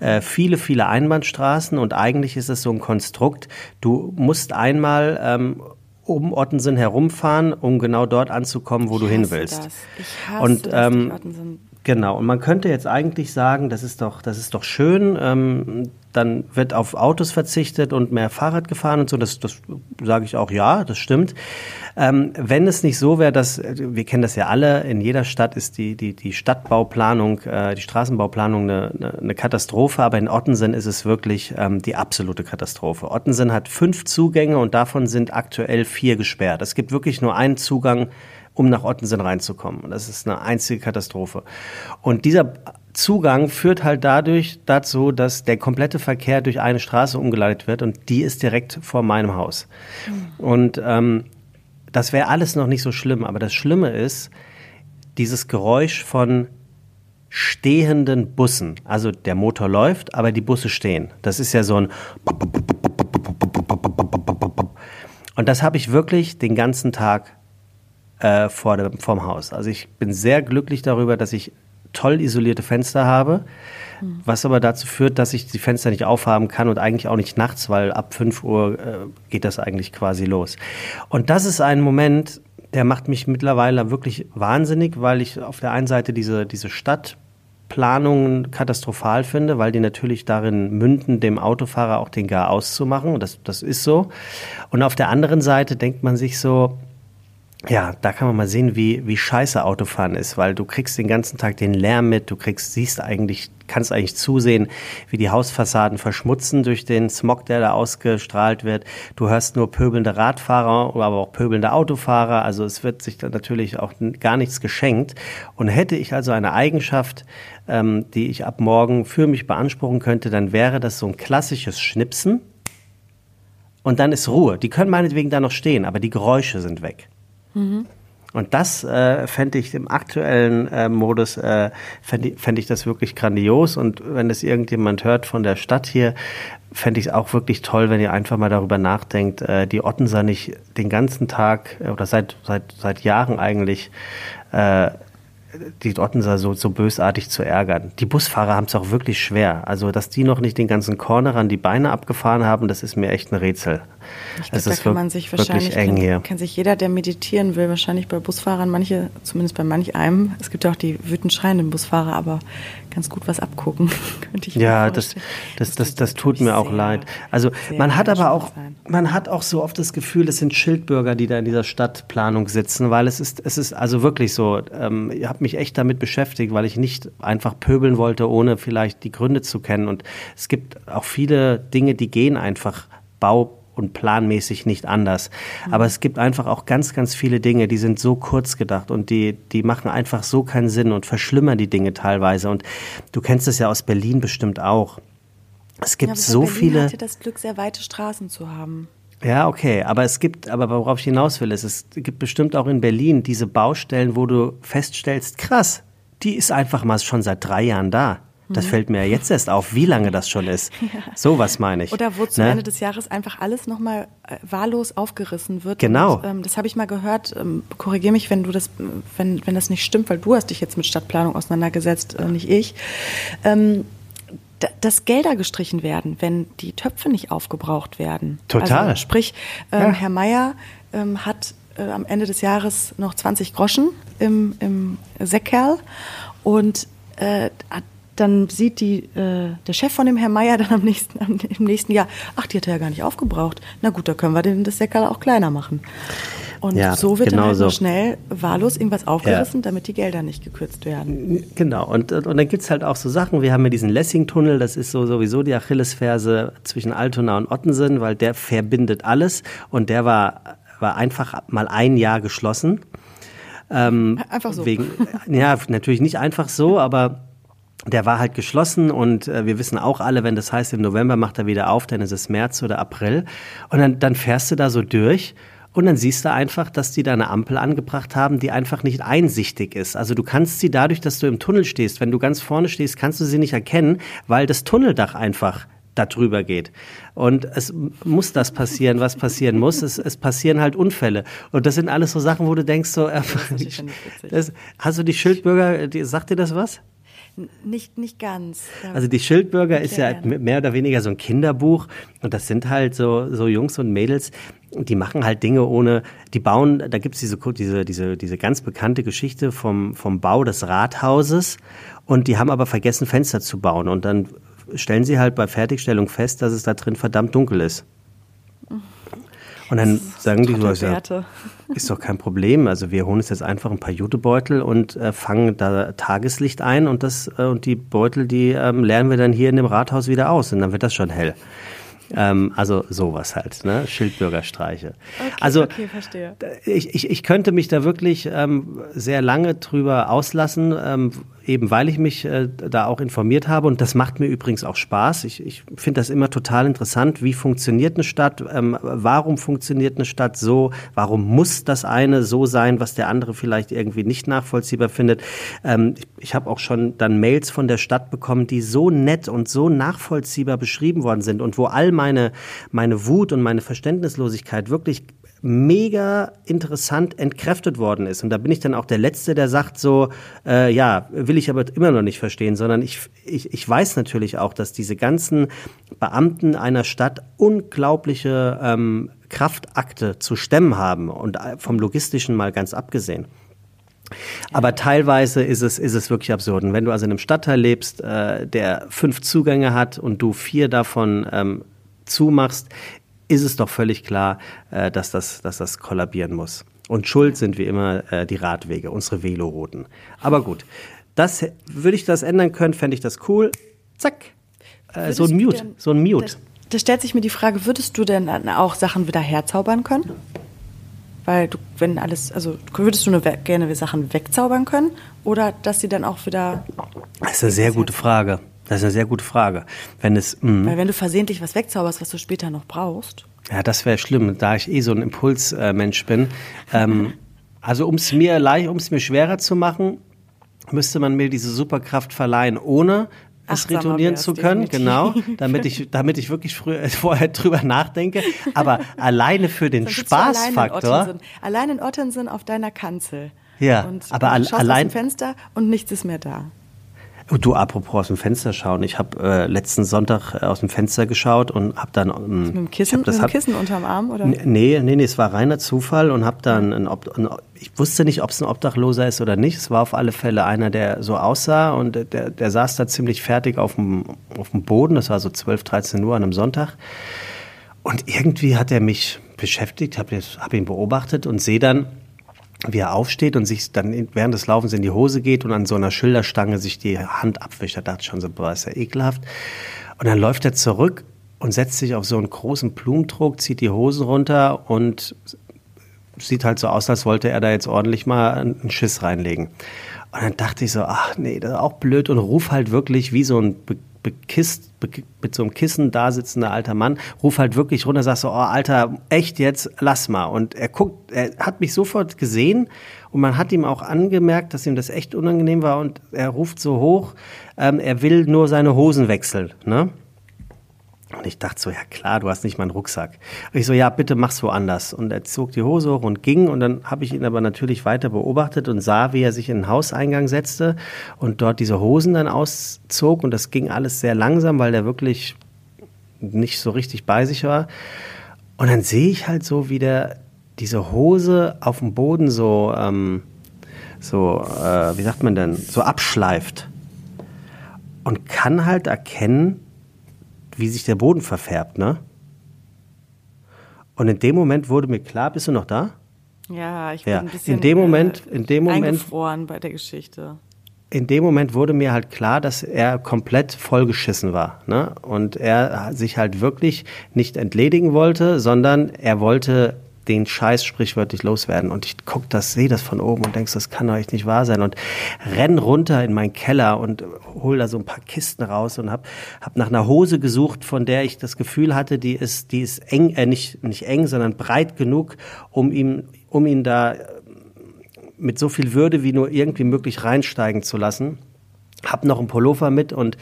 äh, viele, viele Einbahnstraßen und eigentlich ist es so ein Konstrukt, du musst einmal ähm, um Ottensen herumfahren, um genau dort anzukommen, wo du Ich hin hasse willst. Das. Ich hasse Und, das, ähm, sind Genau, und man könnte jetzt eigentlich sagen, das ist doch, das ist doch schön, ähm, dann wird auf Autos verzichtet und mehr Fahrrad gefahren und so, das, das sage ich auch, ja, das stimmt. Ähm, wenn es nicht so wäre, dass, wir kennen das ja alle, in jeder Stadt ist die, die, die Stadtbauplanung, äh, die Straßenbauplanung eine, eine, eine Katastrophe, aber in Ottensen ist es wirklich ähm, die absolute Katastrophe. Ottensen hat fünf Zugänge und davon sind aktuell vier gesperrt. Es gibt wirklich nur einen Zugang um nach Ottensen reinzukommen. Und das ist eine einzige Katastrophe. Und dieser Zugang führt halt dadurch dazu, dass der komplette Verkehr durch eine Straße umgeleitet wird und die ist direkt vor meinem Haus. Und ähm, das wäre alles noch nicht so schlimm, aber das Schlimme ist dieses Geräusch von stehenden Bussen. Also der Motor läuft, aber die Busse stehen. Das ist ja so ein und das habe ich wirklich den ganzen Tag äh, vor dem, vorm Haus. Also ich bin sehr glücklich darüber, dass ich toll isolierte Fenster habe, was aber dazu führt, dass ich die Fenster nicht aufhaben kann und eigentlich auch nicht nachts, weil ab 5 Uhr äh, geht das eigentlich quasi los. Und das ist ein Moment, der macht mich mittlerweile wirklich wahnsinnig, weil ich auf der einen Seite diese, diese Stadt Stadtplanungen katastrophal finde, weil die natürlich darin münden, dem Autofahrer auch den Gar auszumachen. Das, das ist so. Und auf der anderen Seite denkt man sich so, ja, da kann man mal sehen, wie, wie scheiße Autofahren ist, weil du kriegst den ganzen Tag den Lärm mit, du kriegst, siehst eigentlich, kannst eigentlich zusehen, wie die Hausfassaden verschmutzen durch den Smog, der da ausgestrahlt wird. Du hörst nur pöbelnde Radfahrer, aber auch pöbelnde Autofahrer. Also es wird sich da natürlich auch gar nichts geschenkt. Und hätte ich also eine Eigenschaft, ähm, die ich ab morgen für mich beanspruchen könnte, dann wäre das so ein klassisches Schnipsen. Und dann ist Ruhe. Die können meinetwegen da noch stehen, aber die Geräusche sind weg. Mhm. Und das äh, fände ich im aktuellen äh, Modus, äh, fände fänd ich das wirklich grandios. Und wenn es irgendjemand hört von der Stadt hier, fände ich es auch wirklich toll, wenn ihr einfach mal darüber nachdenkt, äh, die Ottenser nicht den ganzen Tag äh, oder seit, seit, seit Jahren eigentlich äh, die Ottenser so, so bösartig zu ärgern. Die Busfahrer haben es auch wirklich schwer. Also, dass die noch nicht den ganzen Cornerern die Beine abgefahren haben, das ist mir echt ein Rätsel. Ich glaube, da kann man sich wahrscheinlich, eng hier. kann sich jeder, der meditieren will, wahrscheinlich bei Busfahrern, manche, zumindest bei manch einem, es gibt ja auch die wütend schreienden Busfahrer, aber ganz gut was abgucken, könnte ich Ja, das, das, das, das, tut mir auch leid. Also man hat aber auch, man hat auch so oft das Gefühl, es sind Schildbürger, die da in dieser Stadtplanung sitzen, weil es ist, es ist also wirklich so, ähm, ich habe mich echt damit beschäftigt, weil ich nicht einfach pöbeln wollte, ohne vielleicht die Gründe zu kennen. Und es gibt auch viele Dinge, die gehen einfach Bau und planmäßig nicht anders. Aber es gibt einfach auch ganz, ganz viele Dinge, die sind so kurz gedacht und die, die machen einfach so keinen Sinn und verschlimmern die Dinge teilweise. Und du kennst es ja aus Berlin bestimmt auch. Es gibt ja, so Berlin viele. hatte das Glück, sehr weite Straßen zu haben. Ja, okay, aber es gibt, aber worauf ich hinaus will, ist, es gibt bestimmt auch in Berlin diese Baustellen, wo du feststellst, krass, die ist einfach mal schon seit drei Jahren da. Das mhm. fällt mir jetzt erst auf, wie lange das schon ist. Ja. So was meine ich. Oder wo zum ne? Ende des Jahres einfach alles nochmal äh, wahllos aufgerissen wird. Genau. Und, ähm, das habe ich mal gehört. Ähm, Korrigiere mich, wenn du das, wenn, wenn das nicht stimmt, weil du hast dich jetzt mit Stadtplanung auseinandergesetzt, äh, nicht ich. Ähm, dass Gelder gestrichen werden, wenn die Töpfe nicht aufgebraucht werden. Total. Also, sprich, ähm, ja. Herr Meier ähm, hat äh, am Ende des Jahres noch 20 Groschen im, im Säckerl und äh, hat dann sieht die, äh, der Chef von dem Herrn Meier dann am nächsten, am, im nächsten Jahr, ach, die hat er ja gar nicht aufgebraucht. Na gut, da können wir den, das Säckerl auch kleiner machen. Und ja, so wird genau dann halt so. schnell wahllos irgendwas aufgerissen, ja. damit die Gelder nicht gekürzt werden. Genau, und, und dann gibt es halt auch so Sachen, wir haben ja diesen Lessing-Tunnel, das ist so sowieso die Achillesferse zwischen Altona und Ottensen, weil der verbindet alles und der war, war einfach mal ein Jahr geschlossen. Ähm, einfach so. Wegen, ja, natürlich nicht einfach so, aber der war halt geschlossen und äh, wir wissen auch alle, wenn das heißt, im November macht er wieder auf, dann ist es März oder April. Und dann, dann fährst du da so durch und dann siehst du einfach, dass die da eine Ampel angebracht haben, die einfach nicht einsichtig ist. Also du kannst sie dadurch, dass du im Tunnel stehst, wenn du ganz vorne stehst, kannst du sie nicht erkennen, weil das Tunneldach einfach da drüber geht. Und es muss das passieren, was passieren muss. Es, es passieren halt Unfälle. Und das sind alles so Sachen, wo du denkst, so, äh, das, hast du die Schildbürger, die, sagt dir das was? Nicht, nicht ganz. Also die Schildbürger ist ja mehr oder weniger so ein Kinderbuch und das sind halt so, so Jungs und Mädels, die machen halt Dinge ohne, die bauen, da gibt's diese, diese, diese, diese ganz bekannte Geschichte vom, vom Bau des Rathauses und die haben aber vergessen, Fenster zu bauen und dann stellen sie halt bei Fertigstellung fest, dass es da drin verdammt dunkel ist. Und dann sagen die so, ja, ist doch kein Problem. Also wir holen uns jetzt einfach ein paar Jutebeutel und äh, fangen da Tageslicht ein und das äh, und die Beutel, die ähm, lernen wir dann hier in dem Rathaus wieder aus und dann wird das schon hell. Ähm, also sowas halt, ne? Schildbürgerstreiche. Okay, also okay, verstehe. Ich, ich, ich könnte mich da wirklich ähm, sehr lange drüber auslassen, ähm, eben weil ich mich äh, da auch informiert habe und das macht mir übrigens auch Spaß. Ich, ich finde das immer total interessant, wie funktioniert eine Stadt, ähm, warum funktioniert eine Stadt so, warum muss das eine so sein, was der andere vielleicht irgendwie nicht nachvollziehbar findet. Ähm, ich ich habe auch schon dann Mails von der Stadt bekommen, die so nett und so nachvollziehbar beschrieben worden sind und wo all meine, meine Wut und meine Verständnislosigkeit wirklich mega interessant entkräftet worden ist. Und da bin ich dann auch der Letzte, der sagt so, äh, ja, will ich aber immer noch nicht verstehen, sondern ich, ich, ich weiß natürlich auch, dass diese ganzen Beamten einer Stadt unglaubliche ähm, Kraftakte zu stemmen haben und äh, vom Logistischen mal ganz abgesehen. Aber teilweise ist es, ist es wirklich absurd. Und wenn du also in einem Stadtteil lebst, äh, der fünf Zugänge hat und du vier davon ähm, zumachst, ist es doch völlig klar, äh, dass, das, dass das kollabieren muss. Und schuld sind wie immer äh, die Radwege, unsere Velorouten. Aber gut, das würde ich das ändern können, fände ich das cool. Zack. Äh, so ein Mute, denn, so ein Mute. Da stellt sich mir die Frage, würdest du denn auch Sachen wieder herzaubern können? Weil du, wenn alles, also würdest du nur gerne Sachen wegzaubern können oder dass sie dann auch wieder. Das ist eine sehr gute Frage. Das ist eine sehr gute Frage. Wenn es, mh. Weil wenn du versehentlich was wegzauberst, was du später noch brauchst. Ja, das wäre schlimm, da ich eh so ein Impulsmensch bin. Ähm, also um es mir leicht, um es mir schwerer zu machen, müsste man mir diese Superkraft verleihen, ohne es retournieren zu können, definitiv. genau, damit ich, damit ich wirklich früher, vorher drüber nachdenke. Aber alleine für den Spaßfaktor. Allein in, allein in Ottensen auf deiner Kanzel. Ja, und, aber und allein. Aus dem Fenster und nichts ist mehr da. Du, apropos aus dem Fenster schauen. Ich habe äh, letzten Sonntag äh, aus dem Fenster geschaut und habe dann. Ähm, mit dem Kissen, hab das, mit dem Kissen unterm Arm? Oder? Nee, nee, nee, es war reiner Zufall und habe dann. Ein, ein, ich wusste nicht, ob es ein Obdachloser ist oder nicht. Es war auf alle Fälle einer, der so aussah und der, der saß da ziemlich fertig auf dem, auf dem Boden. Das war so 12, 13 Uhr an einem Sonntag. Und irgendwie hat er mich beschäftigt, habe hab ihn beobachtet und sehe dann, wie er aufsteht und sich dann während des Laufens in die Hose geht und an so einer Schilderstange sich die Hand abwischt. Da dachte ich schon so, boah, ist ja ekelhaft. Und dann läuft er zurück und setzt sich auf so einen großen Blumentruck, zieht die Hosen runter und sieht halt so aus, als wollte er da jetzt ordentlich mal einen Schiss reinlegen. Und dann dachte ich so, ach nee, das ist auch blöd und ruf halt wirklich wie so ein bekisst, be mit so einem Kissen da sitzender alter Mann, ruf halt wirklich runter, sagt so, oh Alter, echt jetzt, lass mal. Und er guckt, er hat mich sofort gesehen und man hat ihm auch angemerkt, dass ihm das echt unangenehm war und er ruft so hoch, ähm, er will nur seine Hosen wechseln, ne? Und ich dachte so, ja klar, du hast nicht mal einen Rucksack. Und ich so, ja, bitte mach's woanders. Und er zog die Hose hoch und ging. Und dann habe ich ihn aber natürlich weiter beobachtet und sah, wie er sich in den Hauseingang setzte und dort diese Hosen dann auszog. Und das ging alles sehr langsam, weil der wirklich nicht so richtig bei sich war. Und dann sehe ich halt so, wie der diese Hose auf dem Boden so, ähm, so, äh, wie sagt man denn, so abschleift. Und kann halt erkennen, wie sich der Boden verfärbt, ne? Und in dem Moment wurde mir klar, bist du noch da? Ja, ich bin ja. ein bisschen in dem Moment, in dem Moment, eingefroren bei der Geschichte. In dem Moment wurde mir halt klar, dass er komplett vollgeschissen war. Ne? Und er sich halt wirklich nicht entledigen wollte, sondern er wollte den Scheiß sprichwörtlich loswerden. Und ich guck das, sehe das von oben und denkst, das kann doch echt nicht wahr sein. Und renn runter in meinen Keller und hol da so ein paar Kisten raus und hab, hab nach einer Hose gesucht, von der ich das Gefühl hatte, die ist, die ist eng, äh, nicht, nicht eng, sondern breit genug, um ihm, um ihn da mit so viel Würde wie nur irgendwie möglich reinsteigen zu lassen hab noch einen Pullover mit und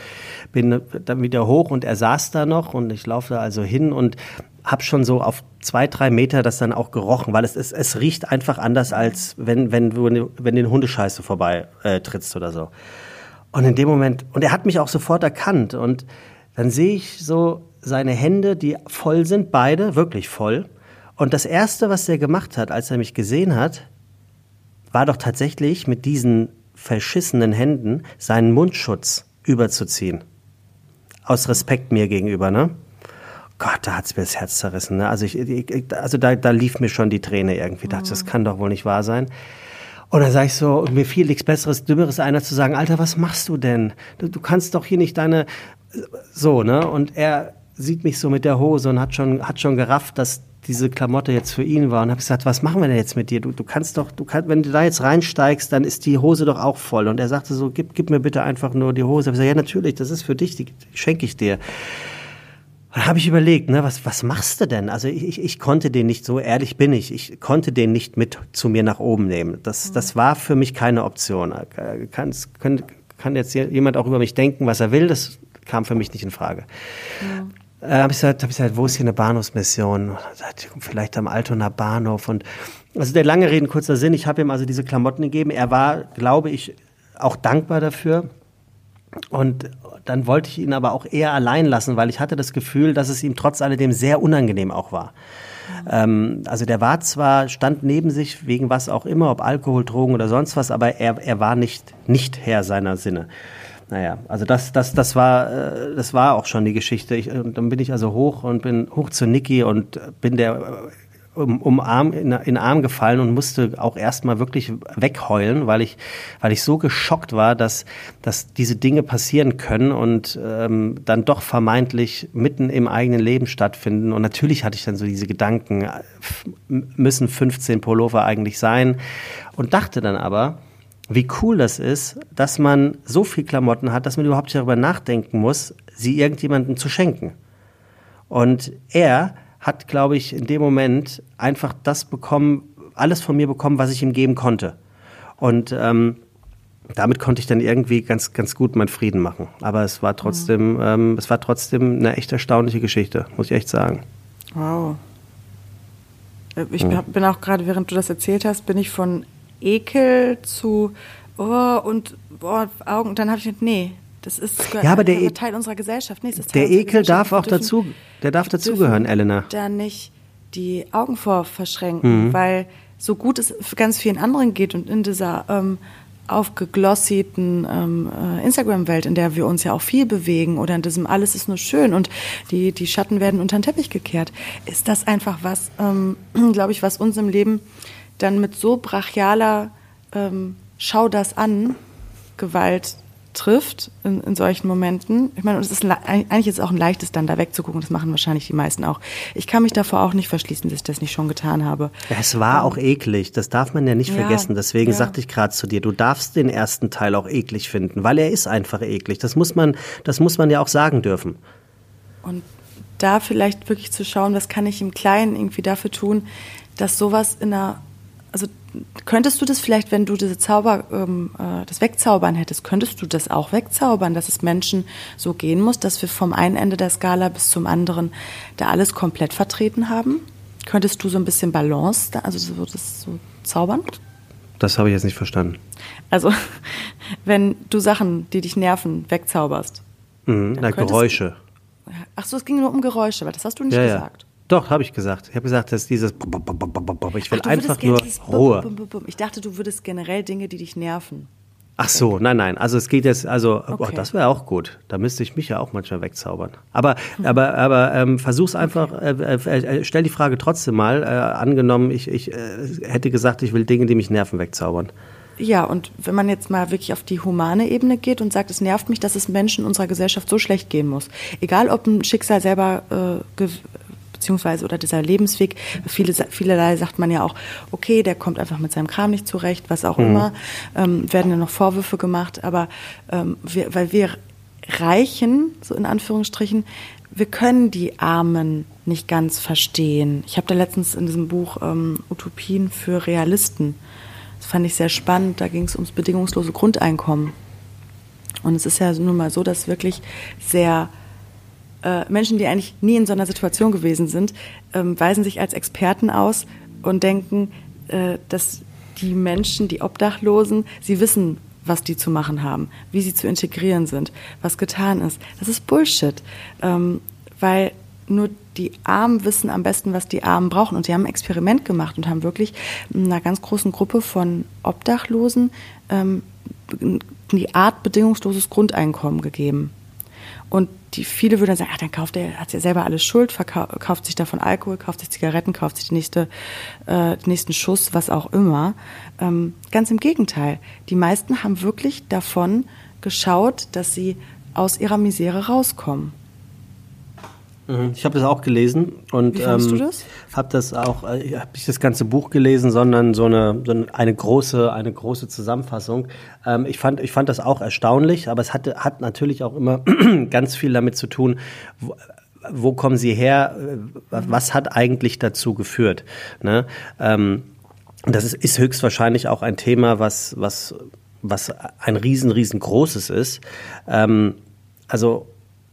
bin dann wieder hoch und er saß da noch und ich laufe da also hin und habe schon so auf zwei, drei Meter das dann auch gerochen, weil es, es, es riecht einfach anders, als wenn, wenn du wenn den Hundescheiße vorbei äh, trittst oder so. Und in dem Moment, und er hat mich auch sofort erkannt und dann sehe ich so seine Hände, die voll sind, beide, wirklich voll. Und das Erste, was er gemacht hat, als er mich gesehen hat, war doch tatsächlich mit diesen verschissenen Händen seinen Mundschutz überzuziehen. Aus Respekt mir gegenüber, ne? Gott, da hat's mir das Herz zerrissen. Ne? Also, ich, ich, also da, da lief mir schon die Träne irgendwie. Ich dachte, das kann doch wohl nicht wahr sein. Und dann sage ich so, mir fiel nichts Besseres, Dümmeres einer zu sagen, Alter, was machst du denn? Du, du kannst doch hier nicht deine... So, ne? Und er sieht mich so mit der Hose und hat schon, hat schon gerafft, dass diese Klamotte jetzt für ihn war. Und habe gesagt, was machen wir denn jetzt mit dir? Du, du kannst doch, du kannst, wenn du da jetzt reinsteigst, dann ist die Hose doch auch voll. Und er sagte so, gib, gib mir bitte einfach nur die Hose. Ich gesagt, ja natürlich, das ist für dich, die schenke ich dir. Und habe ich überlegt, ne, was, was machst du denn? Also ich, ich, ich konnte den nicht, so ehrlich bin ich, ich konnte den nicht mit zu mir nach oben nehmen. Das, das war für mich keine Option. Kann, kann, kann jetzt jemand auch über mich denken, was er will, das kam für mich nicht in Frage. Ja. Äh, habe ich, gesagt, hab ich gesagt, wo ist hier eine Bahnhofsmission? Vielleicht am Altonaer Bahnhof. Und also der lange Reden, kurzer Sinn, ich habe ihm also diese Klamotten gegeben. Er war, glaube ich, auch dankbar dafür. Und dann wollte ich ihn aber auch eher allein lassen, weil ich hatte das Gefühl, dass es ihm trotz alledem sehr unangenehm auch war. Ähm, also der war zwar, stand neben sich wegen was auch immer, ob Alkohol, Drogen oder sonst was, aber er, er war nicht, nicht Herr seiner Sinne. Naja, also das, das, das war, äh, das war auch schon die Geschichte. Ich, und dann bin ich also hoch und bin hoch zu Niki und bin der um, um Arm, in, in Arm gefallen und musste auch erstmal wirklich wegheulen, weil ich, weil ich so geschockt war, dass, dass diese Dinge passieren können und ähm, dann doch vermeintlich mitten im eigenen Leben stattfinden. Und natürlich hatte ich dann so diese Gedanken, müssen 15 Pullover eigentlich sein? Und dachte dann aber, wie cool das ist, dass man so viel Klamotten hat, dass man überhaupt darüber nachdenken muss, sie irgendjemandem zu schenken. Und er hat, glaube ich, in dem Moment einfach das bekommen, alles von mir bekommen, was ich ihm geben konnte. Und ähm, damit konnte ich dann irgendwie ganz, ganz gut meinen Frieden machen. Aber es war trotzdem, mhm. ähm, es war trotzdem eine echt erstaunliche Geschichte, muss ich echt sagen. Wow. Äh, ich mhm. bin auch gerade, während du das erzählt hast, bin ich von Ekel zu oh und oh, Augen. Dann habe ich gedacht, nee, das ist ja, aber der, e- Teil unserer Gesellschaft. Nee, der Ekel darf auch dazu, der darf dazugehören, Elena. Da nicht die Augen vor verschränken, mhm. weil so gut es ganz vielen anderen geht und in dieser ähm, aufgeglossiten ähm, äh, Instagram-Welt, in der wir uns ja auch viel bewegen oder in diesem alles ist nur schön und die, die Schatten werden unter den Teppich gekehrt, ist das einfach was, ähm, glaube ich, was uns im Leben dann mit so brachialer ähm, Schau das an Gewalt trifft in, in solchen Momenten. Ich meine, es ist eigentlich ist es auch ein leichtes, dann da wegzugucken. Das machen wahrscheinlich die meisten auch. Ich kann mich davor auch nicht verschließen, dass ich das nicht schon getan habe. Es war um, auch eklig. Das darf man ja nicht ja, vergessen. Deswegen ja. sagte ich gerade zu dir, du darfst den ersten Teil auch eklig finden, weil er ist einfach eklig. Das muss man, das muss man ja auch sagen dürfen. Und da vielleicht wirklich zu schauen, was kann ich im Kleinen irgendwie dafür tun, dass sowas in einer könntest du das vielleicht, wenn du diese Zauber, ähm, äh, das wegzaubern hättest, könntest du das auch wegzaubern, dass es Menschen so gehen muss, dass wir vom einen Ende der Skala bis zum anderen da alles komplett vertreten haben? Könntest du so ein bisschen Balance, also so das so zaubern? Das habe ich jetzt nicht verstanden. Also, wenn du Sachen, die dich nerven, wegzauberst. Mhm, na, Geräusche. Ach so, es ging nur um Geräusche, aber das hast du nicht ja, gesagt. Ja. Doch, habe ich gesagt. Ich habe gesagt, dass dieses ich will Ach, einfach nur Ruhe. Ich dachte, du würdest generell Dinge, die dich nerven. Ach so, nein, nein. Also es geht jetzt, also okay. oh, das wäre auch gut. Da müsste ich mich ja auch manchmal wegzaubern. Aber, hm. aber, aber ähm, versuch's einfach. Äh, äh, äh, stell die Frage trotzdem mal. Äh, angenommen, ich, ich äh, hätte gesagt, ich will Dinge, die mich nerven, wegzaubern. Ja, und wenn man jetzt mal wirklich auf die humane Ebene geht und sagt, es nervt mich, dass es Menschen in unserer Gesellschaft so schlecht gehen muss. Egal, ob ein Schicksal selber äh, beziehungsweise oder dieser Lebensweg. Viele, vielerlei sagt man ja auch, okay, der kommt einfach mit seinem Kram nicht zurecht, was auch mhm. immer. Ähm, werden ja noch Vorwürfe gemacht, aber ähm, wir, weil wir Reichen, so in Anführungsstrichen, wir können die Armen nicht ganz verstehen. Ich habe da letztens in diesem Buch ähm, Utopien für Realisten, das fand ich sehr spannend, da ging es ums bedingungslose Grundeinkommen. Und es ist ja nun mal so, dass wirklich sehr äh, Menschen, die eigentlich nie in so einer Situation gewesen sind, ähm, weisen sich als Experten aus und denken, äh, dass die Menschen, die Obdachlosen, sie wissen, was die zu machen haben, wie sie zu integrieren sind, was getan ist. Das ist Bullshit, ähm, weil nur die Armen wissen am besten, was die Armen brauchen. Und sie haben ein Experiment gemacht und haben wirklich einer ganz großen Gruppe von Obdachlosen ähm, die Art bedingungsloses Grundeinkommen gegeben. Und die viele würden dann sagen, ach, dann kauft er, hat ja selber alles Schuld, verkauft sich davon Alkohol, kauft sich Zigaretten, kauft sich die nächste, äh, den nächsten Schuss, was auch immer. Ähm, ganz im Gegenteil. Die meisten haben wirklich davon geschaut, dass sie aus ihrer Misere rauskommen. Mhm. Ich habe das auch gelesen und Wie ähm, du das? Habe das auch, äh, habe nicht das ganze Buch gelesen, sondern so eine, so eine große, eine große Zusammenfassung. Ähm, ich fand, ich fand das auch erstaunlich, aber es hatte, hat natürlich auch immer ganz viel damit zu tun. Wo, wo kommen sie her? Was hat eigentlich dazu geführt? Ne? Ähm, das ist, ist höchstwahrscheinlich auch ein Thema, was, was, was ein riesen, riesengroßes ist. Ähm, also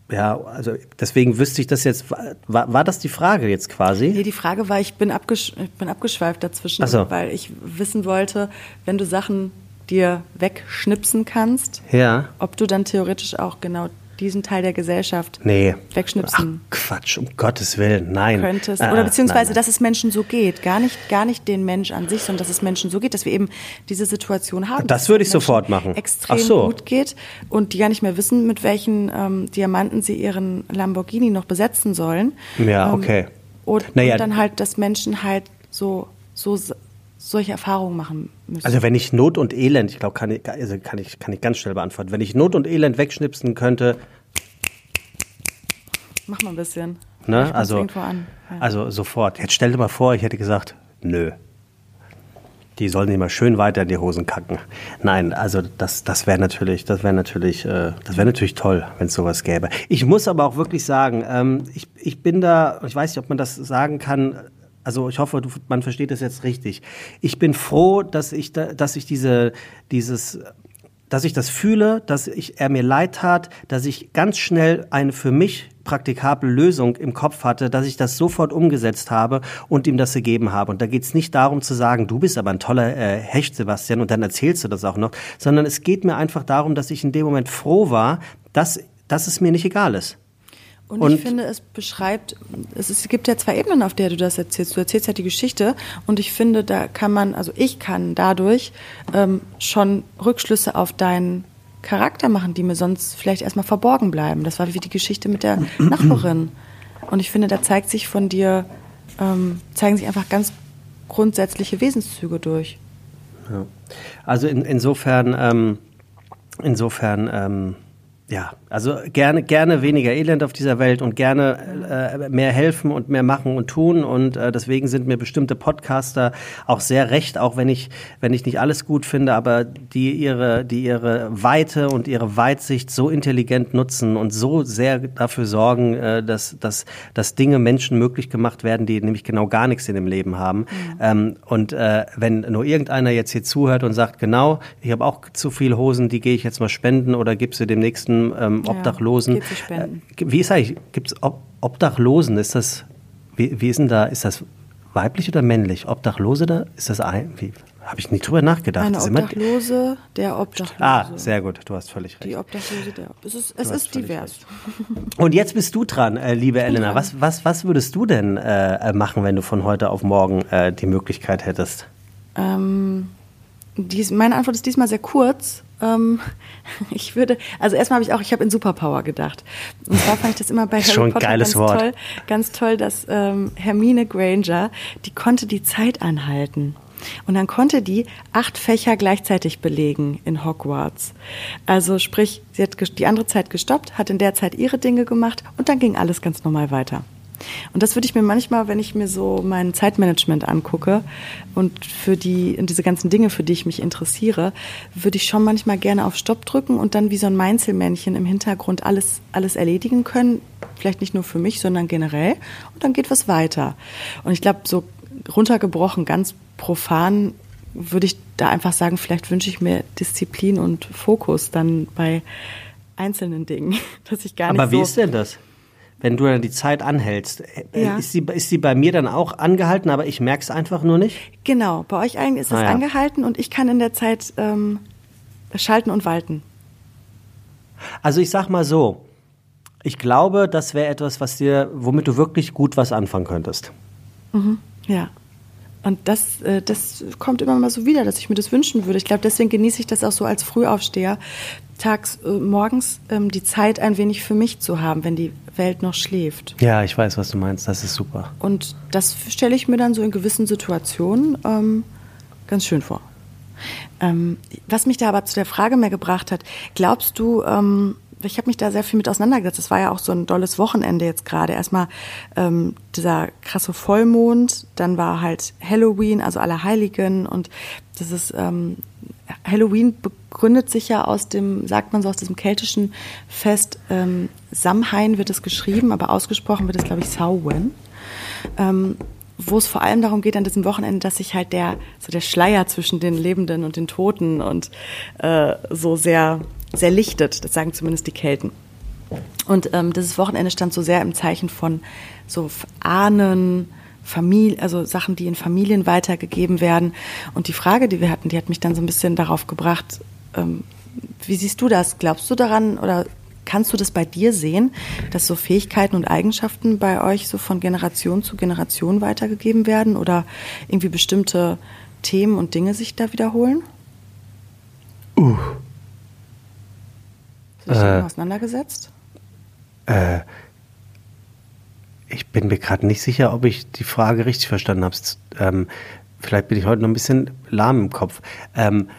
ja, also deswegen wüsste ich das jetzt. War, war das die Frage jetzt quasi? Nee, die Frage war, ich bin, abgesch ich bin abgeschweift dazwischen, so. weil ich wissen wollte, wenn du Sachen dir wegschnipsen kannst, ja. ob du dann theoretisch auch genau diesen Teil der Gesellschaft nee. wegschnipsen. Ach, Quatsch, um Gottes Willen, nein. Könntest. Äh, Oder beziehungsweise, nein, nein. dass es Menschen so geht. Gar nicht, gar nicht den Mensch an sich, sondern dass es Menschen so geht, dass wir eben diese Situation haben. Das dass würde es ich Menschen sofort machen. Extrem Ach so. gut geht und die gar nicht mehr wissen, mit welchen ähm, Diamanten sie ihren Lamborghini noch besetzen sollen. Ja, Ähm, okay. Und, Naja. und dann halt, dass Menschen halt so, so solche Erfahrungen machen müssen. Also wenn ich Not und Elend, ich glaube, kann ich, also kann, ich, kann ich ganz schnell beantworten. Wenn ich Not und Elend wegschnipsen könnte, Mach mal ein bisschen. ne, also. Ja. also sofort. Jetzt stell dir mal vor, ich hätte gesagt, nö. Die sollen sich mal schön weiter in die Hosen kacken. Nein, also das, das wäre natürlich, das wäre natürlich, äh, das wäre natürlich toll, wenn es sowas gäbe. Ich muss aber auch wirklich sagen, ähm, ich, ich bin da, ich weiß nicht, ob man das sagen kann. Also ich hoffe, du, man versteht das jetzt richtig. Ich bin froh, dass ich, da, dass ich diese, dieses dass ich das fühle, dass ich, er mir leid tat, dass ich ganz schnell eine für mich praktikable Lösung im Kopf hatte, dass ich das sofort umgesetzt habe und ihm das gegeben habe. Und da geht es nicht darum zu sagen, du bist aber ein toller äh, Hecht, Sebastian, und dann erzählst du das auch noch, sondern es geht mir einfach darum, dass ich in dem Moment froh war, dass, dass es mir nicht egal ist. Und, Und- ich finde, es beschreibt, es, es gibt ja zwei Ebenen, auf der du das erzählst. Du erzählst ja die Geschichte und ich finde, da kann man, also ich kann dadurch ähm, schon Rückschlüsse auf deinen Charakter machen, die mir sonst vielleicht erstmal verborgen bleiben. Das war wie die Geschichte mit der Nachbarin. Und ich finde, da zeigt sich von dir, ähm, zeigen sich einfach ganz grundsätzliche Wesenszüge durch. Ja. Also in, insofern, ähm, insofern, ähm, ja, also gerne, gerne weniger Elend auf dieser Welt und gerne äh, mehr helfen und mehr machen und tun. Und äh, deswegen sind mir bestimmte Podcaster auch sehr recht, auch wenn ich, wenn ich nicht alles gut finde, aber die ihre, die ihre Weite und ihre Weitsicht so intelligent nutzen und so sehr dafür sorgen, äh, dass, dass, dass Dinge Menschen möglich gemacht werden, die nämlich genau gar nichts in dem Leben haben. Ähm, und äh, wenn nur irgendeiner jetzt hier zuhört und sagt, genau, ich habe auch zu viele Hosen, die gehe ich jetzt mal spenden oder gib sie dem nächsten ähm, Ja, Obdachlosen. spenden. Äh, wie ist eigentlich, gibt es Ob Obdachlosen, ist das, wie, wie ist denn da, ist das weiblich oder männlich? Obdachlose da, ist das ein, wie, habe ich nicht drüber nachgedacht. Eine Obdachlose, der Obdachlose. Ah, sehr gut, du hast völlig recht. Die Obdachlose, der Es ist, es ist divers. Und jetzt bist du dran, äh, liebe Elena. dran. Was, was, was würdest du denn äh, machen, wenn du von heute auf morgen äh, die Möglichkeit hättest? Ähm, dies, meine Antwort ist diesmal sehr kurz. Ähm, ich würde, also erstmal habe ich auch, ich habe in Superpower gedacht. Und zwar fand ich das immer bei Harry Schon Potter geiles ganz Wort. toll, ganz toll, dass ähm, Hermine Granger, die konnte die Zeit anhalten. Und dann konnte die acht Fächer gleichzeitig belegen in Hogwarts. Also sprich, sie hat die andere Zeit gestoppt, hat in der Zeit ihre Dinge gemacht und dann ging alles ganz normal weiter. Und das würde ich mir manchmal, wenn ich mir so mein Zeitmanagement angucke und für die, und diese ganzen Dinge, für die ich mich interessiere, würde ich schon manchmal gerne auf Stopp drücken und dann wie so ein Meinzelmännchen im Hintergrund alles, alles erledigen können. Vielleicht nicht nur für mich, sondern generell. Und dann geht was weiter. Und ich glaube, so runtergebrochen, ganz profan, würde ich da einfach sagen, vielleicht wünsche ich mir Disziplin und Fokus dann bei einzelnen Dingen, dass ich gar nicht Aber wie so ist denn das? Wenn du dann die Zeit anhältst, äh, Ja. ist, die, ist die bei mir dann auch angehalten, aber ich merke es einfach nur nicht? Genau, bei euch eigentlich ist es Ah, ja. angehalten und ich kann in der Zeit ähm, schalten und walten. Also ich sag mal so, ich glaube, das wäre etwas, was dir, womit du wirklich gut was anfangen könntest. Ja. Und das, äh, das kommt immer mal so wieder, dass ich mir das wünschen würde. Ich glaube, deswegen genieße ich das auch so als Frühaufsteher, tags, äh, morgens ähm, die Zeit ein wenig für mich zu haben, wenn die Welt noch schläft. Ja, ich weiß, was du meinst. Das ist super. Und das stelle ich mir dann so in gewissen Situationen ähm, ganz schön vor. Ähm, was mich da aber zu der Frage mehr gebracht hat, glaubst du, ähm, ich habe mich da sehr viel mit auseinandergesetzt. Es war ja auch so ein dolles Wochenende jetzt gerade. Erstmal ähm, dieser krasse Vollmond, dann war halt Halloween, also Allerheiligen und das ist ähm, Halloween begründet sich ja aus dem, sagt man so, aus diesem keltischen Fest ähm, Samhain wird es geschrieben, aber ausgesprochen wird es, glaube ich, Samhain. Ähm, wo es vor allem darum geht an diesem Wochenende, dass sich halt der so der Schleier zwischen den Lebenden und den Toten und äh, so sehr sehr lichtet. Das sagen zumindest die Kelten. Und ähm, dieses Wochenende stand so sehr im Zeichen von so Ahnen, Familie, also Sachen, die in Familien weitergegeben werden. Und die Frage, die wir hatten, die hat mich dann so ein bisschen darauf gebracht, ähm, wie siehst du das? Glaubst du daran oder kannst du das bei dir sehen, dass so Fähigkeiten und Eigenschaften bei euch so von Generation zu Generation weitergegeben werden oder irgendwie bestimmte Themen und Dinge sich da wiederholen? Uh. Hast du dich äh, auseinandergesetzt? Äh, ich bin mir gerade nicht sicher, ob ich die Frage richtig verstanden habe. Ähm, vielleicht bin ich heute noch ein bisschen lahm im Kopf. Ähm,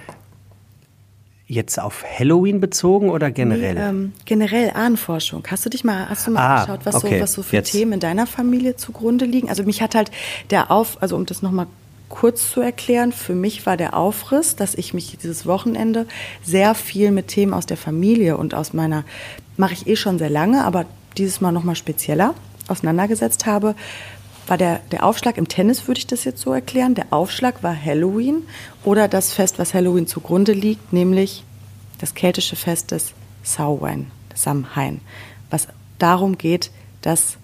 jetzt auf Halloween bezogen oder generell? Nee, ähm, generell Ahnenforschung. Hast du dich mal, hast du mal ah, geschaut, was, okay. so, was so für jetzt. Themen in deiner Familie zugrunde liegen? Also mich hat halt der Auf, also um das nochmal kurz zu erklären, für mich war der Aufriss, dass ich mich dieses Wochenende sehr viel mit Themen aus der Familie und aus meiner, mache ich eh schon sehr lange, aber dieses Mal nochmal spezieller auseinandergesetzt habe, war der, der Aufschlag im Tennis, würde ich das jetzt so erklären. Der Aufschlag war Halloween oder das Fest, was Halloween zugrunde liegt, nämlich das keltische Fest des Samhain, Samhain, was darum geht, dass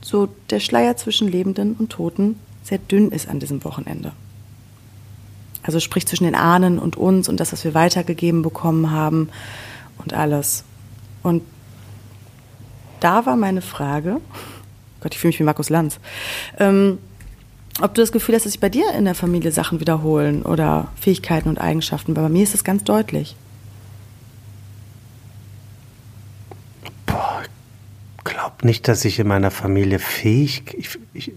so der Schleier zwischen Lebenden und Toten sehr dünn ist an diesem Wochenende. Also sprich zwischen den Ahnen und uns und das, was wir weitergegeben bekommen haben und alles. Und da war meine Frage, Gott, ich fühle mich wie Markus Lanz, ähm, ob du das Gefühl hast, dass sich bei dir in der Familie Sachen wiederholen oder Fähigkeiten und Eigenschaften. Weil bei mir ist das ganz deutlich. Glaube nicht, dass sich in meiner Familie fähig, ich, ich,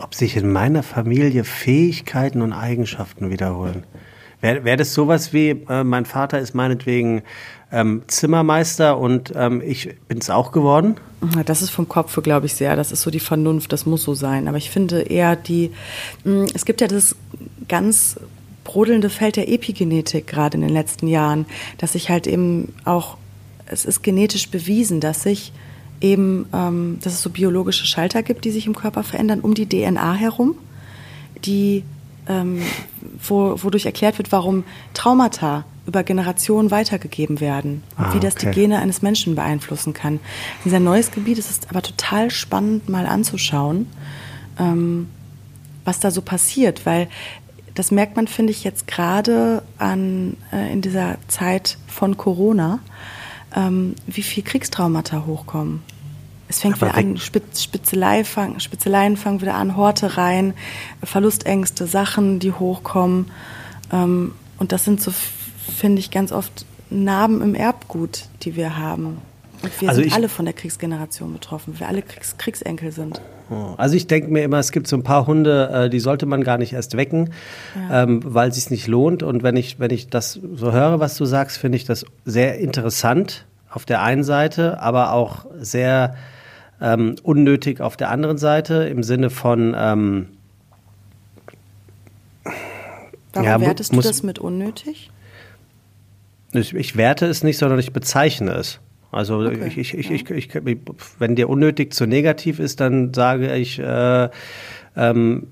ob sich in meiner Familie Fähigkeiten und Eigenschaften wiederholen. Wäre wär das sowas wie, äh, mein Vater ist meinetwegen ähm, Zimmermeister und ähm, ich bin es auch geworden? Das ist vom Kopf, glaube ich, sehr. Das ist so die Vernunft, das muss so sein. Aber ich finde eher die, mh, hm, es gibt ja das ganz brodelnde Feld der Epigenetik gerade in den letzten Jahren, dass sich halt eben auch, es ist genetisch bewiesen, dass sich eben, ähm, dass es so biologische Schalter gibt, die sich im Körper verändern, um die DNA herum, die, ähm, wo, wodurch erklärt wird, warum Traumata über Generationen weitergegeben werden und ah, wie das okay. die Gene eines Menschen beeinflussen kann. Das ist ein neues Gebiet, es ist aber total spannend mal anzuschauen, ähm, was da so passiert, weil das merkt man, finde ich, jetzt gerade an äh, in dieser Zeit von Corona ähm, wie viel Kriegstraumata hochkommen. Es fängt Aber wieder an, Spitzelei fang, Spitzeleien fangen wieder an, Hortereien, Verlustängste, Sachen, die hochkommen. Ähm, und das sind so, finde ich, ganz oft Narben im Erbgut, die wir haben. Und wir also sind alle von der Kriegsgeneration betroffen, wir alle Kriegs Kriegsenkel sind. Also ich denke mir immer, es gibt so ein paar Hunde, äh, die sollte man gar nicht erst wecken, ja. ähm, weil es sich nicht lohnt. Und wenn ich, wenn ich das so höre, was du sagst, finde ich das sehr interessant auf der einen Seite, aber auch sehr ähm, unnötig auf der anderen Seite im Sinne von ähm, Warum ja, wertest du das mit unnötig? Ich, ich, werte es nicht, sondern ich bezeichne es. Also okay, ich, ich, ja. ich, ich, wenn dir unnötig zu negativ ist, dann sage ich, äh, ähm,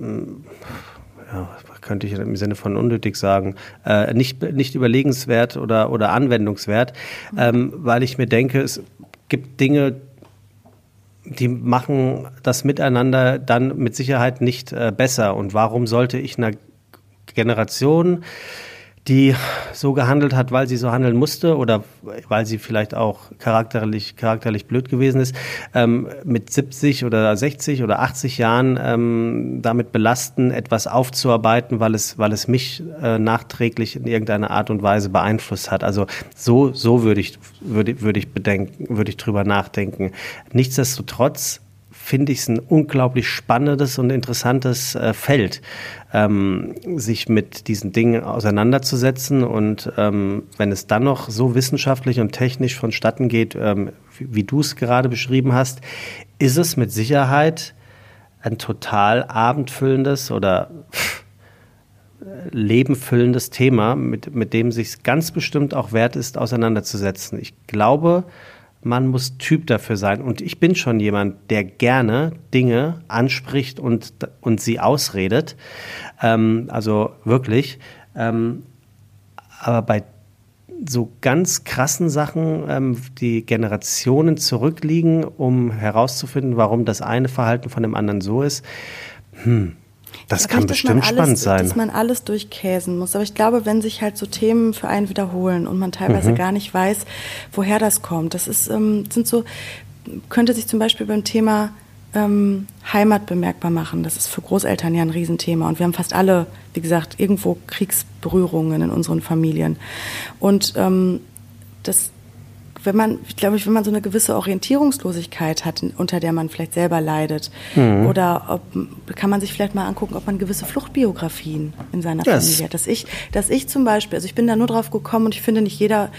ja, könnte ich im Sinne von unnötig sagen, äh, nicht, nicht überlegenswert oder, oder anwendungswert, mhm. ähm, weil ich mir denke, es gibt Dinge, die machen das Miteinander dann mit Sicherheit nicht äh, besser. Und warum sollte ich einer Generation die so gehandelt hat, weil sie so handeln musste oder weil sie vielleicht auch charakterlich, charakterlich blöd gewesen ist, ähm, mit 70 oder 60 oder 80 Jahren ähm, damit belasten, etwas aufzuarbeiten, weil es, weil es mich äh, nachträglich in irgendeiner Art und Weise beeinflusst hat. Also so, so würde ich, würde, würde ich bedenken, würde ich drüber nachdenken. Nichtsdestotrotz finde ich es ein unglaublich spannendes und interessantes äh, Feld, ähm, sich mit diesen Dingen auseinanderzusetzen. Und ähm, wenn es dann noch so wissenschaftlich und technisch vonstatten geht, ähm, wie, wie du es gerade beschrieben hast, ist es mit Sicherheit ein total abendfüllendes oder lebenfüllendes Thema, mit, mit dem sich ganz bestimmt auch wert ist, auseinanderzusetzen. Ich glaube, man muss Typ dafür sein. Und ich bin schon jemand, der gerne Dinge anspricht und, und sie ausredet. Ähm, also wirklich. Ähm, aber bei so ganz krassen Sachen, ähm, die Generationen zurückliegen, um herauszufinden, warum das eine Verhalten von dem anderen so ist, hm, Das kann nicht, bestimmt alles, spannend sein. Dass man alles durchkäsen muss. Aber ich glaube, wenn sich halt so Themen für einen wiederholen und man teilweise Mhm. gar nicht weiß, woher das kommt, das ist, ähm, sind so, könnte sich zum Beispiel beim Thema ähm, Heimat bemerkbar machen. Das ist für Großeltern ja ein Riesenthema. Und wir haben fast alle, wie gesagt, irgendwo Kriegsberührungen in unseren Familien. Und ähm, das wenn man, glaube ich, wenn man so eine gewisse Orientierungslosigkeit hat, unter der man vielleicht selber leidet, Mhm. oder ob, kann man sich vielleicht mal angucken, ob man gewisse Fluchtbiografien in seiner Yes. Familie hat. Dass ich, dass ich zum Beispiel, also ich bin da nur drauf gekommen und ich finde nicht jeder,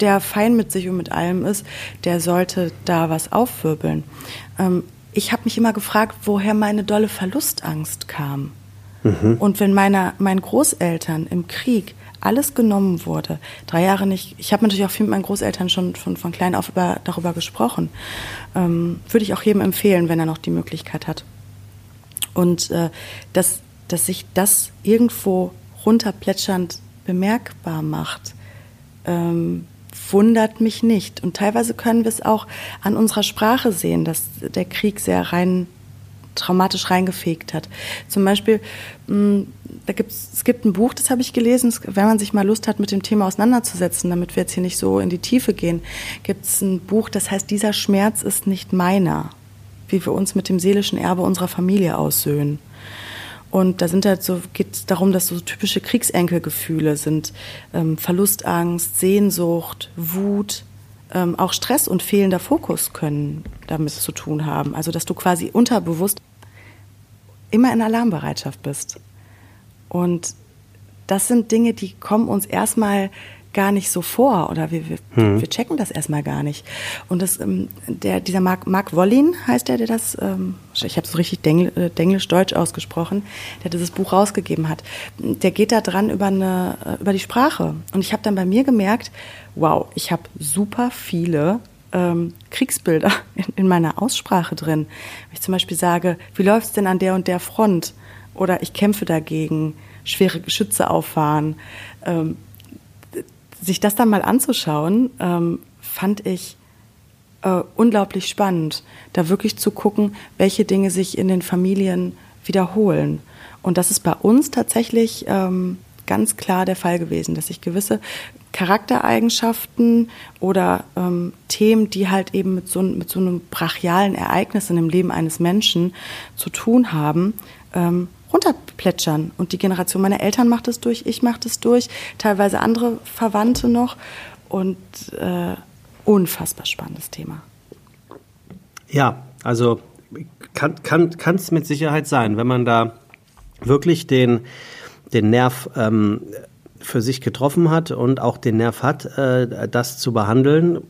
der fein mit sich und mit allem ist, der sollte da was aufwirbeln. Ähm, ich habe mich immer gefragt, woher meine dolle Verlustangst kam. Und wenn meine, meinen Großeltern im Krieg alles genommen wurde, drei Jahre nicht, ich habe natürlich auch viel mit meinen Großeltern schon von, von klein auf über, darüber gesprochen, ähm, würde ich auch jedem empfehlen, wenn er noch die Möglichkeit hat. Und äh, dass, dass sich das irgendwo runterplätschernd bemerkbar macht, ähm, wundert mich nicht. Und teilweise können wir es auch an unserer Sprache sehen, dass der Krieg sehr rein traumatisch reingefegt hat. Zum Beispiel, mh, da gibt's, es gibt ein Buch, das habe ich gelesen, es- wenn man sich mal Lust hat, mit dem Thema auseinanderzusetzen, damit wir jetzt hier nicht so in die Tiefe gehen, gibt es ein Buch, das heißt, dieser Schmerz ist nicht meiner, wie wir uns mit dem seelischen Erbe unserer Familie aussöhnen. Und da sind halt so, geht es darum, dass so typische Kriegsenkelgefühle sind. Ähm, Verlustangst, Sehnsucht, Wut, ähm, auch Stress und fehlender Fokus können damit zu tun haben. Also dass du quasi unterbewusst immer in Alarmbereitschaft bist. Und das sind Dinge, die kommen uns erstmal gar nicht so vor oder wir, wir, wir checken das erstmal gar nicht. Und das, ähm, der, dieser Mark, Mark Wollin heißt der, der das, ähm, ich habe es so richtig Dengl, äh, Denglisch-Deutsch ausgesprochen, der dieses Buch rausgegeben hat. Der geht da dran über, eine, äh, über die Sprache. Und ich habe dann bei mir gemerkt, wow, ich habe super viele ähm, Kriegsbilder in, in meiner Aussprache drin. Wenn ich zum Beispiel sage, wie läuft es denn an der und der Front? Oder ich kämpfe dagegen, schwere Geschütze auffahren. Ähm, sich das dann mal anzuschauen, ähm, fand ich äh, unglaublich spannend, da wirklich zu gucken, welche Dinge sich in den Familien wiederholen. Und das ist bei uns tatsächlich ähm, ganz klar der Fall gewesen, dass sich gewisse Charaktereigenschaften oder ähm, Themen, die halt eben mit so, mit so einem brachialen Ereignis in dem Leben eines Menschen zu tun haben, ähm, runterplätschern. Und die Generation meiner Eltern macht es durch, ich mache das durch, teilweise andere Verwandte noch. Und äh, unfassbar spannendes Thema. Ja, also kann es kann, kann's mit Sicherheit sein, wenn man da wirklich den, den Nerv ähm, für sich getroffen hat und auch den Nerv hat, äh, das zu behandeln,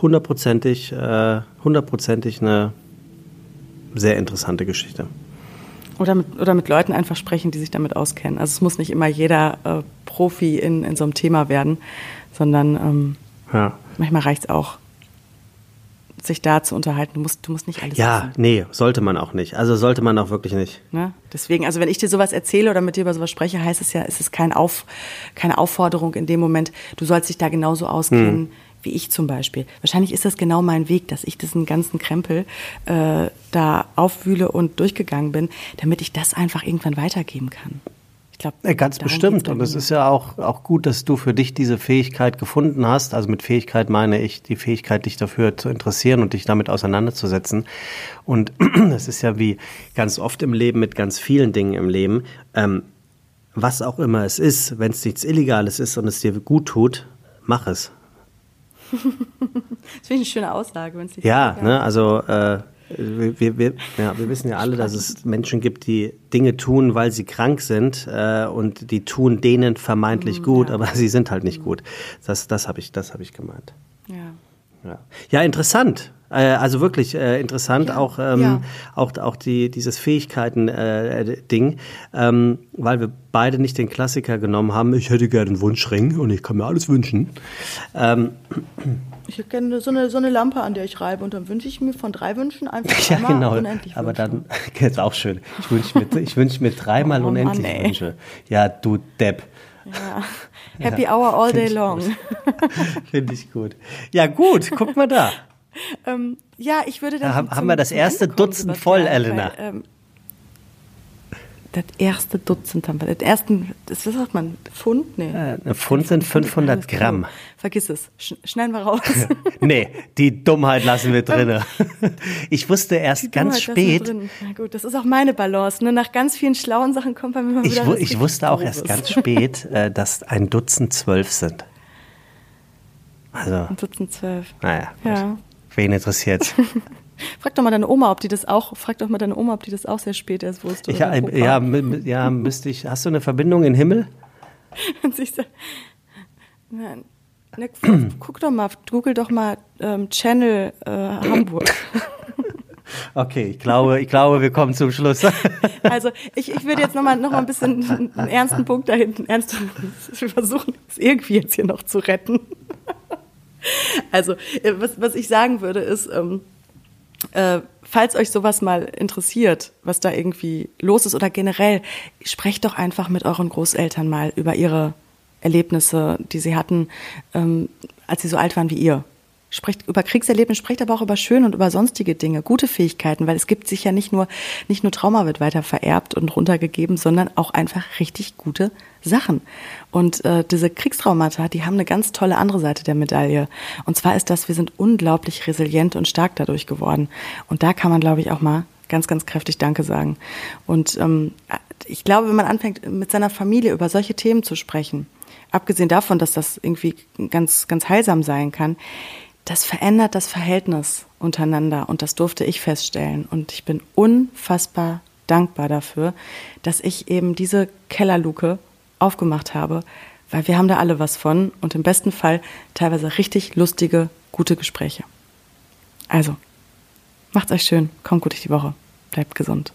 hundertprozentig, äh, hundertprozentig eine sehr interessante Geschichte. Oder mit, oder mit Leuten einfach sprechen, die sich damit auskennen. Also es muss nicht immer jeder äh, Profi in, in so einem Thema werden, sondern ähm, Ja. manchmal reicht es auch, sich da zu unterhalten. Du musst, du musst nicht alles Ja, wissen. nee, sollte man auch nicht. Also sollte man auch wirklich nicht. Ne? Deswegen, also wenn ich dir sowas erzähle oder mit dir über sowas spreche, heißt es ja, es ist kein Auf, keine Aufforderung in dem Moment, du sollst dich da genauso auskennen wie ich zum Beispiel. Wahrscheinlich ist das genau mein Weg, dass ich diesen ganzen Krempel äh, da aufwühle und durchgegangen bin, damit ich das einfach irgendwann weitergeben kann. Ich glaube, Ja, ganz bestimmt. Und es ist ja auch, auch gut, dass du für dich diese Fähigkeit gefunden hast. Also mit Fähigkeit meine ich die Fähigkeit, dich dafür zu interessieren und dich damit auseinanderzusetzen. Und es ist ja wie ganz oft im Leben mit ganz vielen Dingen im Leben. Ähm, was auch immer es ist, wenn es nichts Illegales ist und es dir gut tut, mach es. Das finde ich eine schöne Aussage, wenn es nicht Ja, ne, also äh, wir, wir, ja, wir wissen ja alle, dass es Menschen gibt, die Dinge tun, weil sie krank sind äh, und die tun denen vermeintlich gut, aber sie sind halt nicht gut. Das, das habe ich, das hab ich gemeint. Ja. Ja, ja interessant. Äh, also wirklich äh, interessant, auch, ähm, ja. auch, auch die, dieses Fähigkeiten-Ding, ähm, weil wir beide nicht den Klassiker genommen haben, ich hätte gerne einen Wunschring und ich kann mir alles wünschen. Ähm, Ich hätte gerne so eine, so eine Lampe, an der ich reibe und dann wünsche ich mir von drei Wünschen einfach Ja, genau. unendlich Aber Wünsche. dann, ist auch schön. Ich wünsche mir, ich wünsch mir dreimal Oh Mann, unendlich ey. Wünsche. Ja, du Depp. Ja. Happy Hour all day long. Finde ich gut. Ja, gut, guck mal da. Ähm, ja, ich würde dann. Da haben- wir das erste Dutzend voll, Elena. Weil, ähm, das erste Dutzend haben wir. Das ersten, das, was sagt man, Pfund? Nee. Äh, ein Pfund sind 500 Gramm. Vergiss es. Sch schneiden wir raus. nee, die Dummheit lassen wir drin. Ich wusste erst die ganz spät. Na gut, das ist auch meine Balance. Ne? Nach ganz vielen schlauen Sachen kommt man immer wieder. Ich, ich wusste auch erst ganz spät, äh, dass ein Dutzend zwölf sind. Also. Ein Dutzend zwölf. Naja. Ja. Wen interessiert's? Frag doch mal deine Oma, ob die das auch, frag doch mal deine Oma, ob die das auch sehr spät erst wusste. Ich, ja, ja, müsste ich, hast du eine Verbindung in den Himmel? Und nein, ne, guck doch mal, google doch mal ähm, Channel äh, Hamburg. Okay, ich glaube, ich glaube, wir kommen zum Schluss. Also ich, ich würde jetzt nochmal noch mal ein bisschen einen ernsten Punkt da hinten, ernst, wir versuchen es irgendwie jetzt hier noch zu retten. Also äh, was, was ich sagen würde ist, ähm, äh, falls euch sowas mal interessiert, was da irgendwie los ist oder generell, sprecht doch einfach mit euren Großeltern mal über ihre Erlebnisse, die sie hatten, ähm, als sie so alt waren wie ihr. Spricht über Kriegserlebnis, spricht aber auch über schöne und über sonstige Dinge, gute Fähigkeiten, weil es gibt sich ja nicht nur, nicht nur Trauma wird weiter vererbt und runtergegeben, sondern auch einfach richtig gute Sachen. Und äh, diese Kriegstraumata, die haben eine ganz tolle andere Seite der Medaille. Und zwar ist das, wir sind unglaublich resilient und stark dadurch geworden. Und da kann man, glaube ich, auch mal ganz, ganz kräftig Danke sagen. Und ähm, ich glaube, wenn man anfängt, mit seiner Familie über solche Themen zu sprechen, abgesehen davon, dass das irgendwie ganz, ganz heilsam sein kann, das verändert das Verhältnis untereinander und das durfte ich feststellen. Und ich bin unfassbar dankbar dafür, dass ich eben diese Kellerluke aufgemacht habe, weil wir haben da alle was von und im besten Fall teilweise richtig lustige, gute Gespräche. Also, macht's euch schön, kommt gut durch die Woche, bleibt gesund.